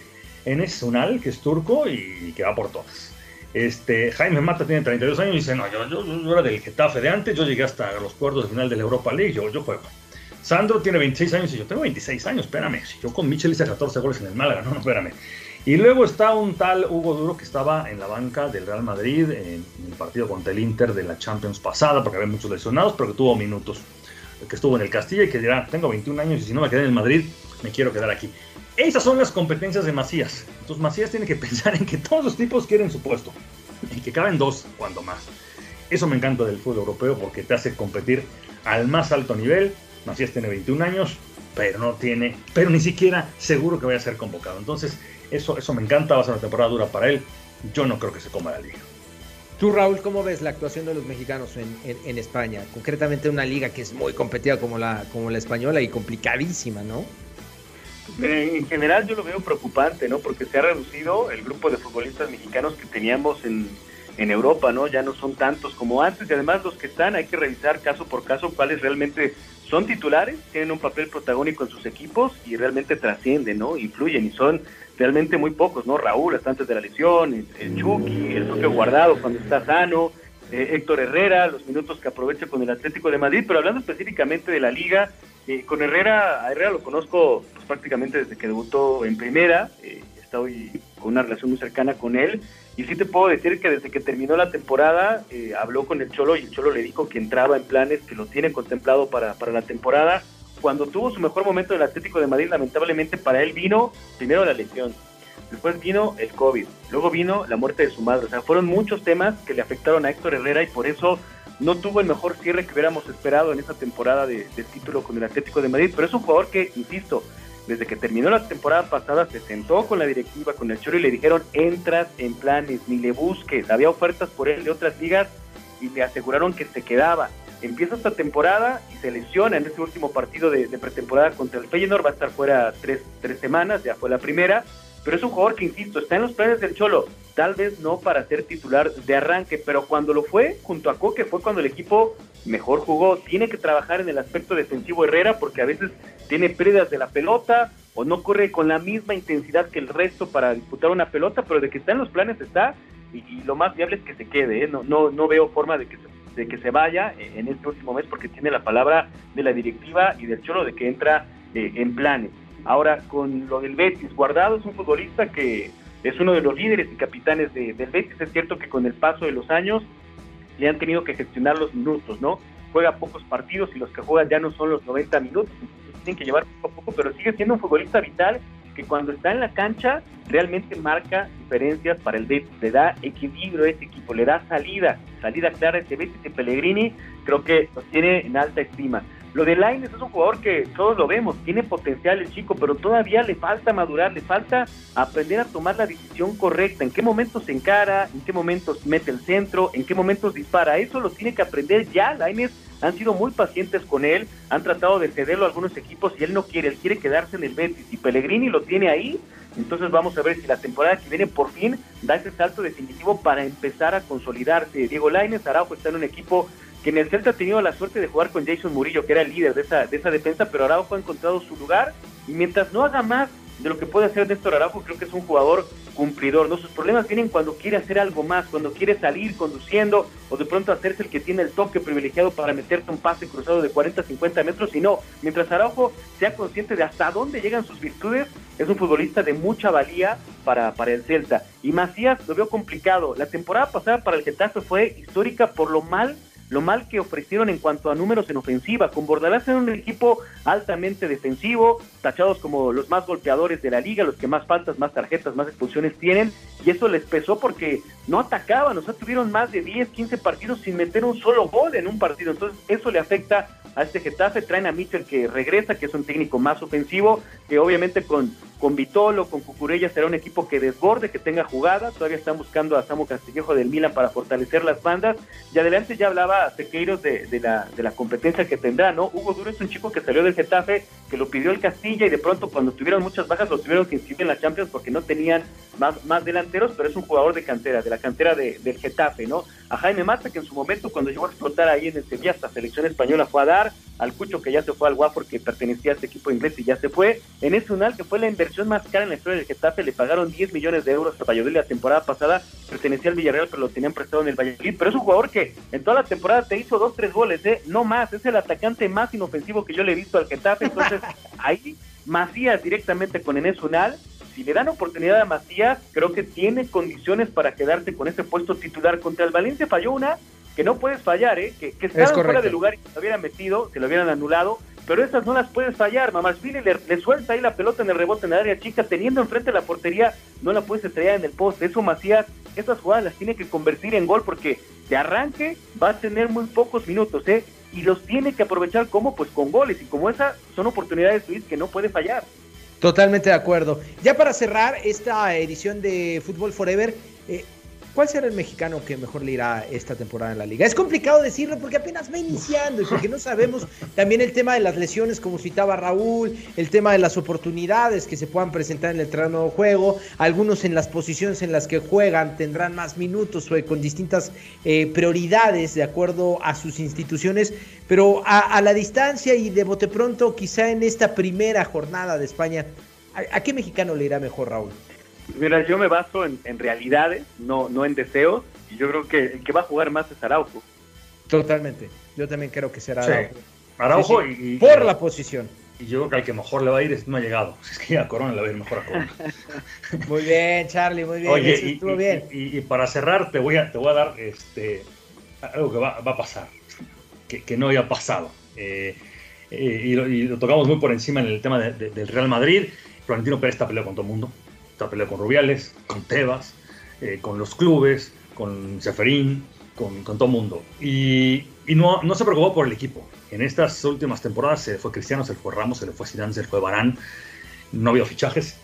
Enes Unal, que es turco y que va por todas. Este, Jaime Mata tiene 32 años y dice, no, yo, yo, era del Getafe de antes, yo llegué hasta los cuartos de final de la Europa League, yo, yo juego. Sandro tiene 26 años y yo tengo 26 años, espérame, si yo con Michel hice 14 goles en el Málaga, no, no, espérame. Y luego está un tal Hugo Duro que estaba en la banca del Real Madrid en, el partido contra el Inter de la Champions pasada, porque había muchos lesionados, pero que tuvo minutos. Que estuvo en el Castilla y que dirá, tengo 21 años y si no me quedé en el Madrid, me quiero quedar aquí. Esas son las competencias de Macías. Entonces Macías tiene que pensar en que todos los tipos quieren su puesto. Y que caben dos, cuando más. Eso me encanta del fútbol europeo porque te hace competir al más alto nivel. Macías tiene 21 años, pero no tiene, pero ni siquiera seguro que vaya a ser convocado. Entonces, eso, eso me encanta, va a ser una temporada dura para él. Yo no creo que se coma la liga. Tú, Raúl, ¿cómo ves la actuación de los mexicanos en, España? Concretamente una liga que es muy competida como la, como la española y complicadísima, ¿no? En general yo lo veo preocupante, ¿no? Porque se ha reducido el grupo de futbolistas mexicanos que teníamos en, en Europa, ¿no? Ya no son tantos como antes y además los que están hay que revisar caso por caso cuáles realmente son titulares, tienen un papel protagónico en sus equipos y realmente trascienden, ¿no? Influyen y son realmente muy pocos, ¿no? Raúl hasta antes de la lesión, el, Chucky, el propio Guardado cuando está sano, eh, Héctor Herrera, los minutos que aprovecha con el Atlético de Madrid, pero hablando específicamente de la liga, eh, con Herrera, a Herrera lo conozco pues, prácticamente desde que debutó en primera, eh, estoy con una relación muy cercana con él, y sí te puedo decir que desde que terminó la temporada habló con el Cholo y el Cholo le dijo que entraba en planes, que lo tiene contemplado para, para la temporada, cuando tuvo su mejor momento en el Atlético de Madrid, lamentablemente para él vino primero la lesión, después vino el COVID, luego vino la muerte de su madre. O sea, fueron muchos temas que le afectaron a Héctor Herrera y por eso no tuvo el mejor cierre que hubiéramos esperado en esta temporada de, título con el Atlético de Madrid. Pero es un jugador que, insisto, desde que terminó la temporada pasada se sentó con la directiva, con el Choro y le dijeron, entras en planes, ni le busques. Había ofertas por él de otras ligas y le aseguraron que se quedaba. Empieza esta temporada y se lesiona en este último partido de, pretemporada contra el Feyenoord, va a estar fuera tres, tres, semanas, ya fue la primera, pero es un jugador que, insisto, está en los planes del Cholo, tal vez no para ser titular de arranque, pero cuando lo fue, junto a Coque, fue cuando el equipo mejor jugó. Tiene que trabajar en el aspecto defensivo Herrera porque a veces tiene pérdidas de la pelota o no corre con la misma intensidad que el resto para disputar una pelota, pero de que está en los planes está y, lo más viable es que se quede. ¿eh? No, no, no veo forma de que se de que se vaya en este último mes porque tiene la palabra de la directiva y del Cholo de que entra eh, en planes. Ahora, con lo del Betis, Guardado es un futbolista que es uno de los líderes y capitanes de, del Betis. Es cierto que con el paso de los años le han tenido que gestionar los minutos, ¿no? Juega pocos partidos y los que juegan ya no son los 90 minutos, tienen que llevar poco a poco, pero sigue siendo un futbolista vital que cuando está en la cancha realmente marca diferencias para el Betis, le da equilibrio a ese equipo, le da salida, salida clara a ese Betis y Pellegrini creo que los tiene en alta estima. Lo de Laines es un jugador que todos lo vemos, tiene potencial el chico, pero todavía le falta madurar, le falta aprender a tomar la decisión correcta, en qué momentos se encara, en qué momentos mete el centro, en qué momentos dispara. Eso lo tiene que aprender ya. Laines han sido muy pacientes con él, han tratado de cederlo a algunos equipos y él no quiere, él quiere quedarse en el Betis y Pellegrini lo tiene ahí. Entonces vamos a ver si la temporada que viene por fin da ese salto definitivo para empezar a consolidarse. Diego Laines, Araujo está en un equipo que en el Celta ha tenido la suerte de jugar con Jason Murillo, que era el líder de esa, de esa defensa, pero Araujo ha encontrado su lugar y mientras no haga más de lo que puede hacer Néstor Araujo, creo que es un jugador cumplidor, ¿no? Sus problemas vienen cuando quiere hacer algo más, cuando quiere salir conduciendo o de pronto hacerse el que tiene el toque privilegiado para meterte un pase cruzado de 40 50 metros y no, mientras Araujo sea consciente de hasta dónde llegan sus virtudes, es un futbolista de mucha valía para, el Celta. Y Macías lo veo complicado. La temporada pasada para el Getafe fue histórica por lo mal lo mal que ofrecieron en cuanto a números en ofensiva, con Bordalás en un equipo altamente defensivo, tachados como los más golpeadores de la liga, los que más faltas, más tarjetas, más expulsiones tienen, y eso les pesó porque no atacaban, o sea, tuvieron más de 10, 15 partidos sin meter un solo gol en un partido, entonces eso le afecta a este Getafe, traen a Mitchell que regresa, que es un técnico más ofensivo, que obviamente con, con Vitolo, con Cucurella será un equipo que desborde, que tenga jugada, todavía están buscando a Samu Castillejo del Milan para fortalecer las bandas, y adelante ya hablaba Sequeiros de, de, la, de la competencia que tendrá, ¿no? Hugo Duro es un chico que salió del Getafe, que lo pidió el Castilla y de pronto cuando tuvieron muchas bajas lo tuvieron que inscribir en la Champions porque no tenían más, más delanteros, pero es un jugador de cantera, de la cantera de, del Getafe, ¿no? A Jaime Mata, que en su momento cuando llegó a explotar ahí en el Sevilla, hasta selección española fue a dar, al Cucho que ya se fue al Guafor que pertenecía a este equipo inglés y ya se fue, en ese Unal que fue la inversión más cara en la historia del Getafe, le pagaron 10 millones de euros a Valladolid la temporada pasada, pertenecía al Villarreal pero lo tenían prestado en el Valladolid, pero es un jugador que en toda la temporada te hizo dos, tres goles, ¿eh? no más, es el atacante más inofensivo que yo le he visto al Getafe, entonces ahí Macías directamente con Enes Unal si le dan oportunidad a Macías, creo que tiene condiciones para quedarse con ese puesto titular. Contra el Valencia falló una que no puedes fallar, ¿eh? que, que estaban fuera de lugar y se lo hubieran metido, se lo hubieran anulado, pero esas no las puedes fallar. Mamashvili le, le suelta ahí la pelota en el rebote en el área chica, teniendo enfrente la portería, no la puedes estrellar en el poste. Eso Macías, esas jugadas las tiene que convertir en gol porque de arranque va a tener muy pocos minutos, ¿eh? Y los tiene que aprovechar como, pues con goles, y como esas son oportunidades, Luis, que no puede fallar. Totalmente de acuerdo. Ya para cerrar esta edición de Fútbol Forever, eh, ¿cuál será el mexicano que mejor le irá esta temporada en la liga? Es complicado decirlo porque apenas va iniciando y porque no sabemos también el tema de las lesiones, como citaba Raúl, el tema de las oportunidades que se puedan presentar en el terreno de juego, algunos en las posiciones en las que juegan tendrán más minutos o con distintas eh, prioridades de acuerdo a sus instituciones, pero a, a, la distancia y de bote pronto, quizá en esta primera jornada de España, ¿a, a qué mexicano le irá mejor, Raúl? Mira, yo me baso en, en, realidades, no, no en deseos, y yo creo que el que va a jugar más es Araujo. Totalmente, yo también creo que será Araujo. Sí. Araujo sí, sí. Y, y, por la posición. Y yo creo que al que mejor le va a ir es no ha llegado. Es que a Corona le va a ir mejor a Corona. muy bien, Charlie, muy bien. Oye, Eso y, estuvo bien. Y, para cerrar, te voy a, te voy a dar este, algo que va, va a pasar, que, que, no había pasado. Eh, eh, y, lo, y, lo, tocamos muy por encima en el tema de, de, del Real Madrid. Florentino Pérez está peleado con todo el mundo está peleado con Rubiales, con Tebas, eh, con los clubes, con Seferín, con, con todo mundo. Y, no, no se preocupó por el equipo. En estas últimas temporadas se fue Cristiano, se fue Ramos, se le fue Zidane, se le fue Barán. No había fichajes.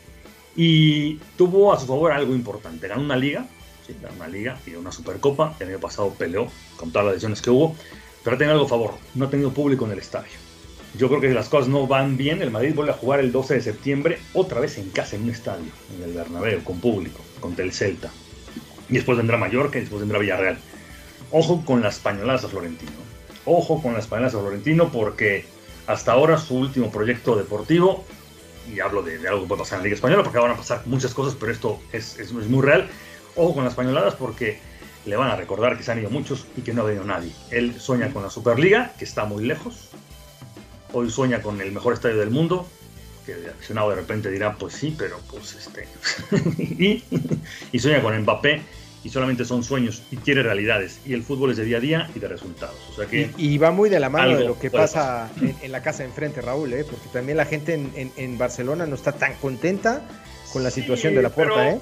Y tuvo a su favor algo importante. Ganó una liga, sí, ganó una liga y una supercopa. El año pasado peleó con todas las lesiones que hubo. Pero tiene algo a favor. No ha tenido público en el estadio. Yo creo que las cosas no van bien. El Madrid vuelve a jugar el 12 de septiembre, otra vez en casa, en un estadio, en el Bernabéu, con público, contra el Celta. Y después vendrá Mallorca y después vendrá Villarreal. Ojo con las pañoladas a Florentino. Ojo con las pañoladas a Florentino porque hasta ahora su último proyecto deportivo, y hablo de, algo que puede pasar en la Liga Española porque van a pasar muchas cosas, pero esto es, es, es muy real. Ojo con las pañoladas porque le van a recordar que se han ido muchos y que no ha venido nadie. Él sueña con la Superliga, que está muy lejos. Hoy sueña con el mejor estadio del mundo, que el aficionado de repente dirá, pues sí, pero pues este... y, sueña con Mbappé, y solamente son sueños y quiere realidades. Y el fútbol es de día a día y de resultados. O sea que y, va muy de la mano de lo que pasa en, la casa de enfrente, Raúl, ¿eh? porque también la gente en, Barcelona no está tan contenta con la situación de la puerta. ¿eh?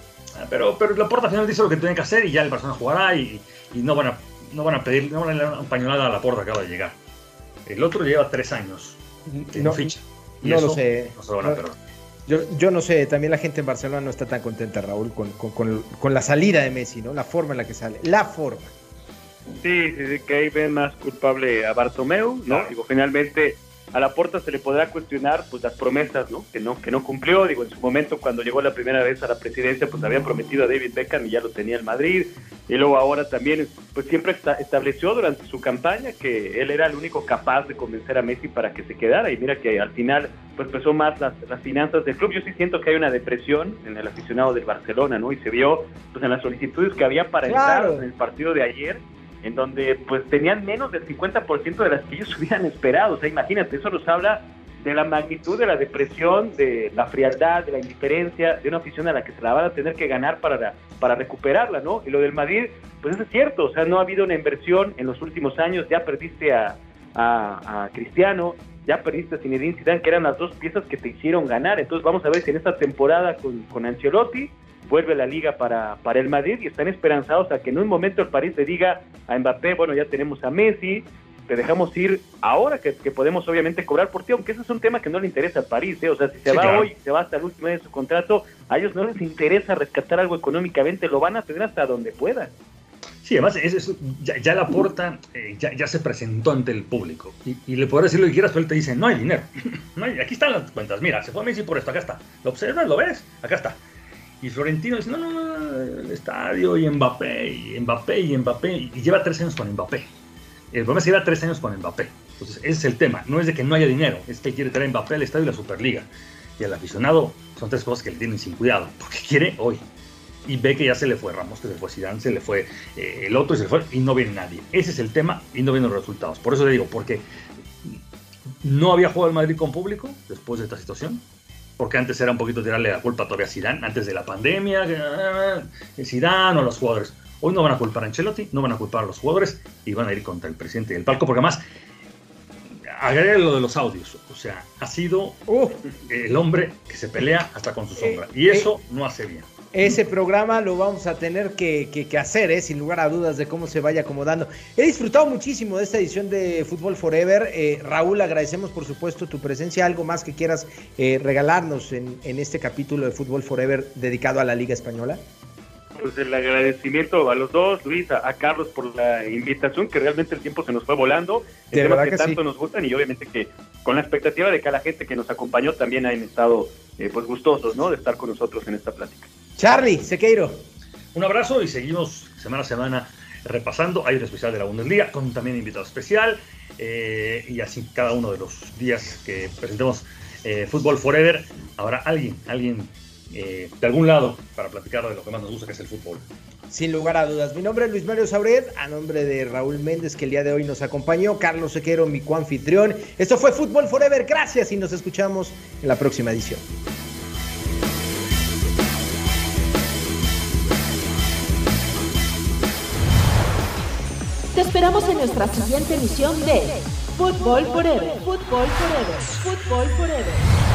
Pero, pero la puerta final dice lo que tiene que hacer y ya el Barcelona jugará y, no, van a, no van a pedir, no van a dar una pañolada a la puerta que acaba de llegar. El otro lleva tres años no, ficha. no lo sé. yo, yo, no sé, también la gente en Barcelona no está tan contenta, Raúl, con, con, con, la salida de Messi, ¿no? La forma en la que sale. La forma. Sí, sí, que ahí ven más culpable a Bartomeu, ¿no? Digo, finalmente a la puerta se le podrá cuestionar pues las promesas ¿no? Que, no que no cumplió. Digo en su momento cuando llegó la primera vez a la presidencia pues habían prometido a David Beckham y ya lo tenía el Madrid. Y luego ahora también pues siempre estableció durante su campaña que él era el único capaz de convencer a Messi para que se quedara. Y mira que al final pues pesó más las, las finanzas del club. Yo sí siento que hay una depresión en el aficionado del Barcelona no y se vio pues en las solicitudes que había para entrar en el partido de ayer en donde pues tenían menos del 50% de las que ellos hubieran esperado. O sea, imagínate, eso nos habla de la magnitud de la depresión, de la frialdad, de la indiferencia, de una afición a la que se la van a tener que ganar para, para recuperarla, ¿no? Y lo del Madrid, pues eso es cierto, o sea, no ha habido una inversión en los últimos años, ya perdiste a, a, Cristiano, ya perdiste a Zinedine Zidane, que eran las dos piezas que te hicieron ganar, entonces vamos a ver si en esta temporada con, con Ancelotti vuelve la liga para, para el Madrid y están esperanzados a que en un momento el París le diga a Mbappé, bueno, ya tenemos a Messi, te dejamos ir ahora que, podemos obviamente cobrar por ti, aunque ese es un tema que no le interesa al París, ¿eh? o sea, si se va hoy, se va hasta el último de su contrato, a ellos no les interesa rescatar algo económicamente, lo van a tener hasta donde puedan. Sí, además es, ya, la porta eh, ya, se presentó ante el público y, le podrás decir lo que quieras, pero él te dice, no hay dinero, no hay, aquí están las cuentas, mira, se fue Messi por esto, acá está, lo observas, lo ves, acá está. Y Florentino dice, no, no, no, el estadio y Mbappé, y Mbappé, y Mbappé, y lleva tres años con Mbappé. El problema es que lleva tres años con Mbappé. Entonces, ese es el tema. No es de que no haya dinero, es que quiere traer Mbappé al estadio y la Superliga. Y al aficionado son tres cosas que le tienen sin cuidado, porque quiere hoy. Y ve que ya se le fue Ramos, que se le fue Zidane, se le fue eh, el otro y se le fue, y no viene nadie. Ese es el tema y no vienen los resultados. Por eso le digo, porque no había jugado el Madrid con público después de esta situación porque antes era un poquito tirarle la culpa todavía a Zidane, antes de la pandemia, eh, Zidane o los jugadores. Hoy no van a culpar a Ancelotti, no van a culpar a los jugadores y van a ir contra el presidente del palco, porque además, agregue lo de los audios, o sea, ha sido el hombre que se pelea hasta con su sombra, y eso no hace bien ese programa lo vamos a tener que, hacer, ¿eh? sin lugar a dudas de cómo se vaya acomodando. He disfrutado muchísimo de esta edición de Fútbol Forever. Eh, Raúl, agradecemos por supuesto tu presencia. ¿Algo más que quieras eh, regalarnos en, este capítulo de Fútbol Forever dedicado a la Liga Española? Pues el agradecimiento a los dos, Luis, a, Carlos por la invitación, que realmente el tiempo se nos fue volando. De verdad que, tanto nos gustan y obviamente que con la expectativa de que a la gente que nos acompañó también hayan estado pues gustosos ¿no? de estar con nosotros en esta plática. Charlie, Sequeiro. Un abrazo y seguimos semana a semana repasando. Hay un especial de la Bundesliga con también invitado especial. Eh, y así cada uno de los días que presentemos eh, Fútbol Forever, habrá alguien, alguien eh, de algún lado para platicar de lo que más nos gusta, que es el fútbol. Sin lugar a dudas. Mi nombre es Luis Mario Sauret, a nombre de Raúl Méndez, que el día de hoy nos acompañó, Carlos Sequero, mi coanfitrión. Esto fue Fútbol Forever. Gracias y nos escuchamos en la próxima edición. Te esperamos en nuestra siguiente emisión de Fútbol Forever. Fútbol Forever. Fútbol Forever.